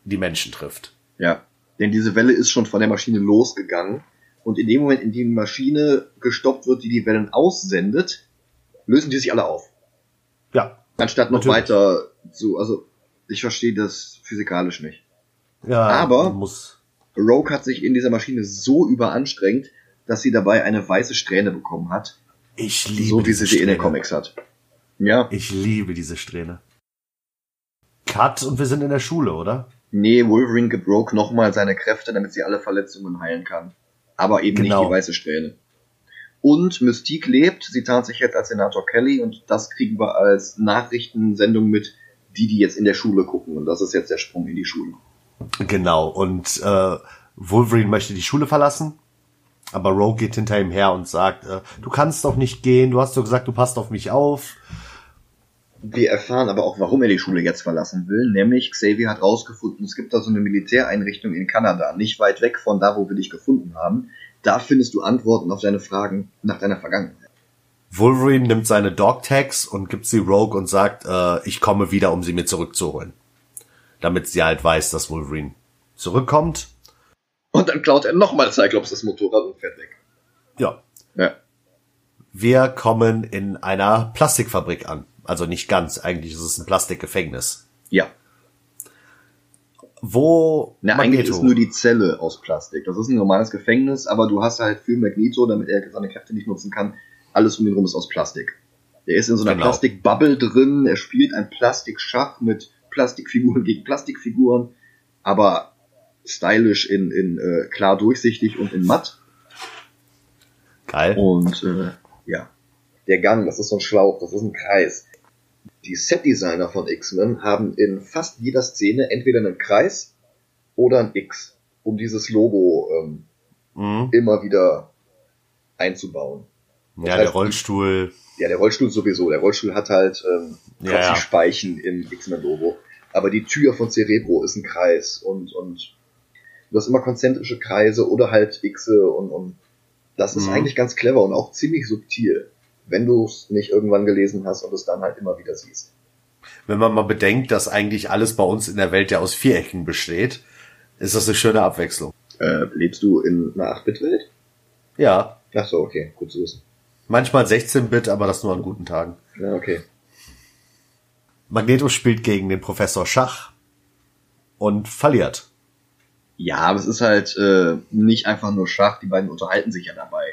die Menschen trifft. Ja, denn diese Welle ist schon von der Maschine losgegangen und in dem Moment, in dem die Maschine gestoppt wird, die die Wellen aussendet, lösen die sich alle auf. Ja. Anstatt noch natürlich. weiter zu, also ich verstehe das physikalisch nicht. Ja, aber muss. Rogue hat sich in dieser Maschine so überanstrengt, dass sie dabei eine weiße Strähne bekommen hat. Ich liebe So wie sie sie in den Comics hat. Ja. Ich liebe diese Strähne. Cut und wir sind in der Schule, oder? Nee, Wolverine gibt Rogue nochmal seine Kräfte, damit sie alle Verletzungen heilen kann. Aber eben genau. nicht die weiße Strähne. Und Mystique lebt, sie tarnt sich jetzt als Senator Kelly und das kriegen wir als Nachrichtensendung mit, die, die jetzt in der Schule gucken. Und das ist jetzt der Sprung in die Schule. Genau. Und äh, Wolverine möchte die Schule verlassen, aber Rogue geht hinter ihm her und sagt, äh, du kannst doch nicht gehen, du hast doch gesagt, du passt auf mich auf. Wir erfahren aber auch, warum er die Schule jetzt verlassen will. Nämlich Xavier hat rausgefunden, es gibt da so eine Militäreinrichtung in Kanada, nicht weit weg von da, wo wir dich gefunden haben. Da findest du Antworten auf deine Fragen nach deiner Vergangenheit. Wolverine nimmt seine Dog-Tags und gibt sie Rogue und sagt, äh, ich komme wieder, um sie mir zurückzuholen. Damit sie halt weiß, dass Wolverine zurückkommt. Und dann klaut er nochmal Cyclops das Motorrad und fährt weg. Ja. Ja. Wir kommen in einer Plastikfabrik an. Also nicht ganz, eigentlich ist es ein Plastikgefängnis. Ja. Wo Na, eigentlich ist nur die Zelle aus Plastik. Das ist ein normales Gefängnis, aber du hast halt für Magneto, damit er seine Kräfte nicht nutzen kann, alles um ihn rum ist aus Plastik. Er ist in so einer Genau. Plastikbubble drin, er spielt ein Plastikschach mit Plastikfiguren gegen Plastikfiguren, aber stylisch in, in äh, klar durchsichtig und in matt. Geil. Und äh, ja, der Gang, das ist so ein Schlauch, das ist ein Kreis. Die Setdesigner von X-Men haben in fast jeder Szene entweder einen Kreis oder ein X, um dieses Logo ähm, Mhm. immer wieder einzubauen. Ja, der Rollstuhl. Ja, der Rollstuhl sowieso. Der Rollstuhl hat halt ähm, Ja, ja. die Speichen im X-Men-Logo. Aber die Tür von Cerebro ist ein Kreis und, und du hast immer konzentrische Kreise oder halt Xe und, und das ist Mhm. eigentlich ganz clever und auch ziemlich subtil, wenn du es nicht irgendwann gelesen hast und es dann halt immer wieder siehst. Wenn man mal bedenkt, dass eigentlich alles bei uns in der Welt ja aus Vierecken besteht, ist das eine schöne Abwechslung. Äh, lebst du in einer 8-Bit-Welt? Ja, Ach so, okay, gut zu wissen. manchmal 16-Bit, aber das nur an guten Tagen. Ja, okay. Magneto spielt gegen den Professor Schach und verliert. Ja, aber es ist halt äh, nicht einfach nur Schach, die beiden unterhalten sich ja dabei.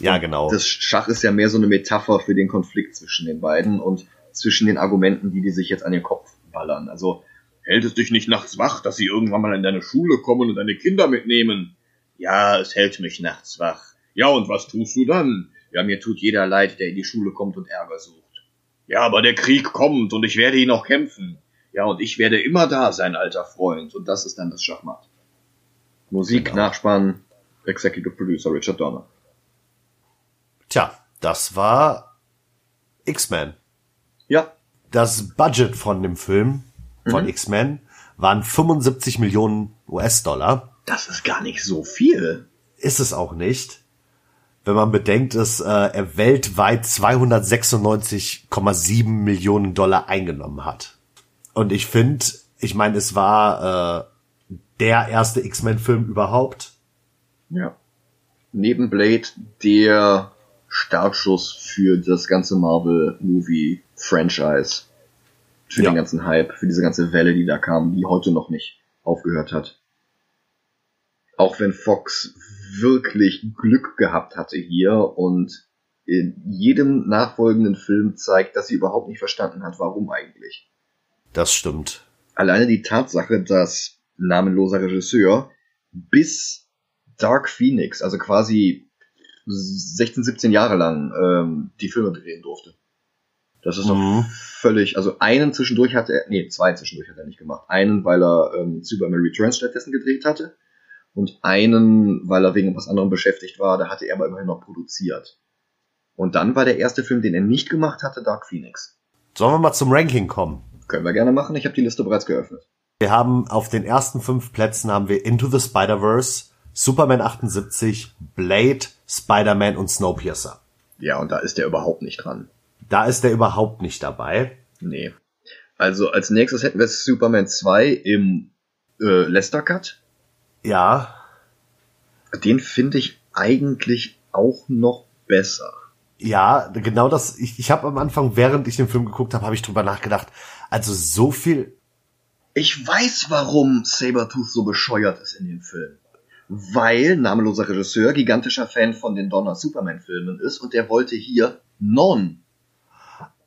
Ja, genau. Das Schach ist ja mehr so eine Metapher für den Konflikt zwischen den beiden und zwischen den Argumenten, die die sich jetzt an den Kopf ballern. Also, hält es dich nicht nachts wach, dass sie irgendwann mal in deine Schule kommen und deine Kinder mitnehmen? Ja, es hält mich nachts wach. Ja, und was tust du dann? Ja, mir tut jeder leid, der in die Schule kommt und Ärger sucht. Ja, aber der Krieg kommt und ich werde ihn auch kämpfen. Ja, und ich werde immer da sein, alter Freund. Und das ist dann das Schachmatt. Musik, Genau. Nachspann, Executive Producer Richard Donner. Tja, das war X-Men. Ja, Das Budget von dem Film, von Mhm. X-Men, waren 75 Millionen US-Dollar. das ist gar nicht so viel. Ist es auch nicht. Wenn man bedenkt, dass äh, er weltweit 296,7 Millionen Dollar eingenommen hat. Und ich finde, ich meine, es war äh, der erste X-Men-Film überhaupt. Ja. Neben Blade der Startschuss für das ganze Marvel-Movie-Franchise. Für Ja. den ganzen Hype, für diese ganze Welle, die da kam, die heute noch nicht aufgehört hat. Auch wenn Fox wirklich Glück gehabt hatte hier und in jedem nachfolgenden Film zeigt, dass sie überhaupt nicht verstanden hat, warum eigentlich. Das stimmt. alleine die Tatsache, dass namenloser Regisseur bis Dark Phoenix, also quasi 16, 17 Jahre lang ähm, die Filme drehen durfte. Das ist doch Mhm. völlig, also einen zwischendurch hat er, nee, zwei zwischendurch hat er nicht gemacht. Einen, weil er ähm, Superman Returns stattdessen gedreht hatte und einen, weil er wegen was anderem beschäftigt war, da hatte er aber immerhin noch produziert. Und dann war der erste Film, den er nicht gemacht hatte, Dark Phoenix. Sollen wir mal zum Ranking kommen? Können wir gerne machen, ich habe die Liste bereits geöffnet. Wir haben auf den ersten fünf Plätzen haben wir Into the Spider-Verse, Superman 78, Blade, Spider-Man und Snowpiercer. Ja, und da ist er überhaupt nicht dran. Da ist er überhaupt nicht dabei. Nee. Also als nächstes hätten wir Superman 2 im äh, Lester Cut. Ja, Den finde ich eigentlich auch noch besser. ja, genau das. Ich, ich habe am Anfang, während ich den Film geguckt habe, habe ich drüber nachgedacht. Also so viel. Ich weiß, warum Sabertooth so bescheuert ist in dem Film. Weil namenloser Regisseur gigantischer Fan von den Donner Superman Filmen ist und der wollte hier Non.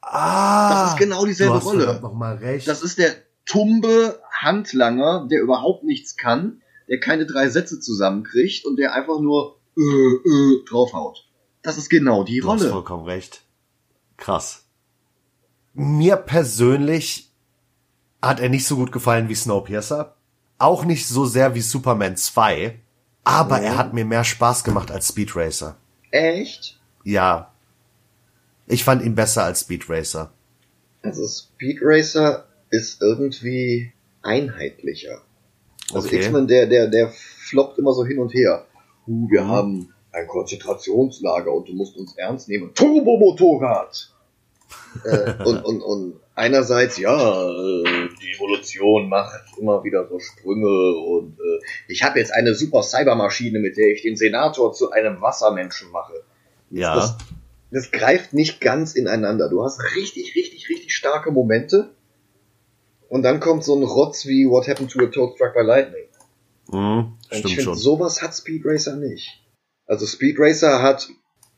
Ah, Das ist genau dieselbe du hast Rolle. Noch mal recht. Das ist der tumbe Handlanger, der überhaupt nichts kann, der keine drei Sätze zusammenkriegt und der einfach nur äh, äh, draufhaut. Das ist genau die du hast Rolle. vollkommen recht. Krass. Mir persönlich hat er nicht so gut gefallen wie Snowpiercer. Auch nicht so sehr wie Superman 2. Aber er hat mir mehr Spaß gemacht als Speed Racer. Echt? Ja. Ich fand ihn besser als Speed Racer. Also Speed Racer ist irgendwie einheitlicher. Also Okay. X-Men, der, der, der floppt immer so hin und her. Uh, wir haben ein Konzentrationslager und du musst uns ernst nehmen. Turbomotorrad! [LAUGHS] äh, und, und, und einerseits, ja, äh, Evolution macht immer wieder so Sprünge und äh, ich habe jetzt eine super Cybermaschine, mit der ich den Senator zu einem Wassermenschen mache. Ja. Das, das greift nicht ganz ineinander. Du hast richtig, richtig, richtig starke Momente. Und dann kommt so ein Rotz wie What Happened to a Toad Struck by Lightning. Mhm, Und ich stimmt finde, sowas hat Speed Racer nicht. Also Speed Racer hat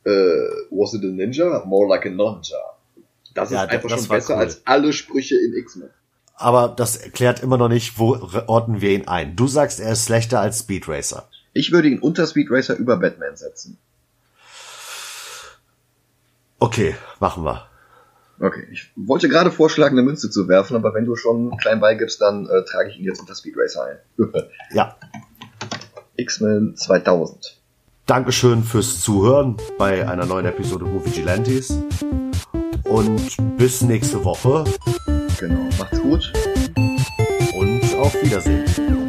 äh, Was it a Ninja? More like a Ninja. Das Ja, ist einfach das schon besser cool. als alle Sprüche in X-Men. Aber das erklärt immer noch nicht, wo ordnen wir ihn ein. Du sagst, er ist schlechter als Speed Racer. Ich würde ihn unter Speed Racer über Batman setzen. Okay, machen wir. Okay, ich wollte gerade vorschlagen, eine Münze zu werfen, aber wenn du schon klein beigibst, dann äh, trage ich ihn jetzt unter Speed Racer ein. Ja. [LAUGHS] X-Men 2000. Dankeschön fürs Zuhören bei einer neuen Episode Movie Gilantes. Und bis nächste Woche Genau, macht's gut. und auf Wiedersehen.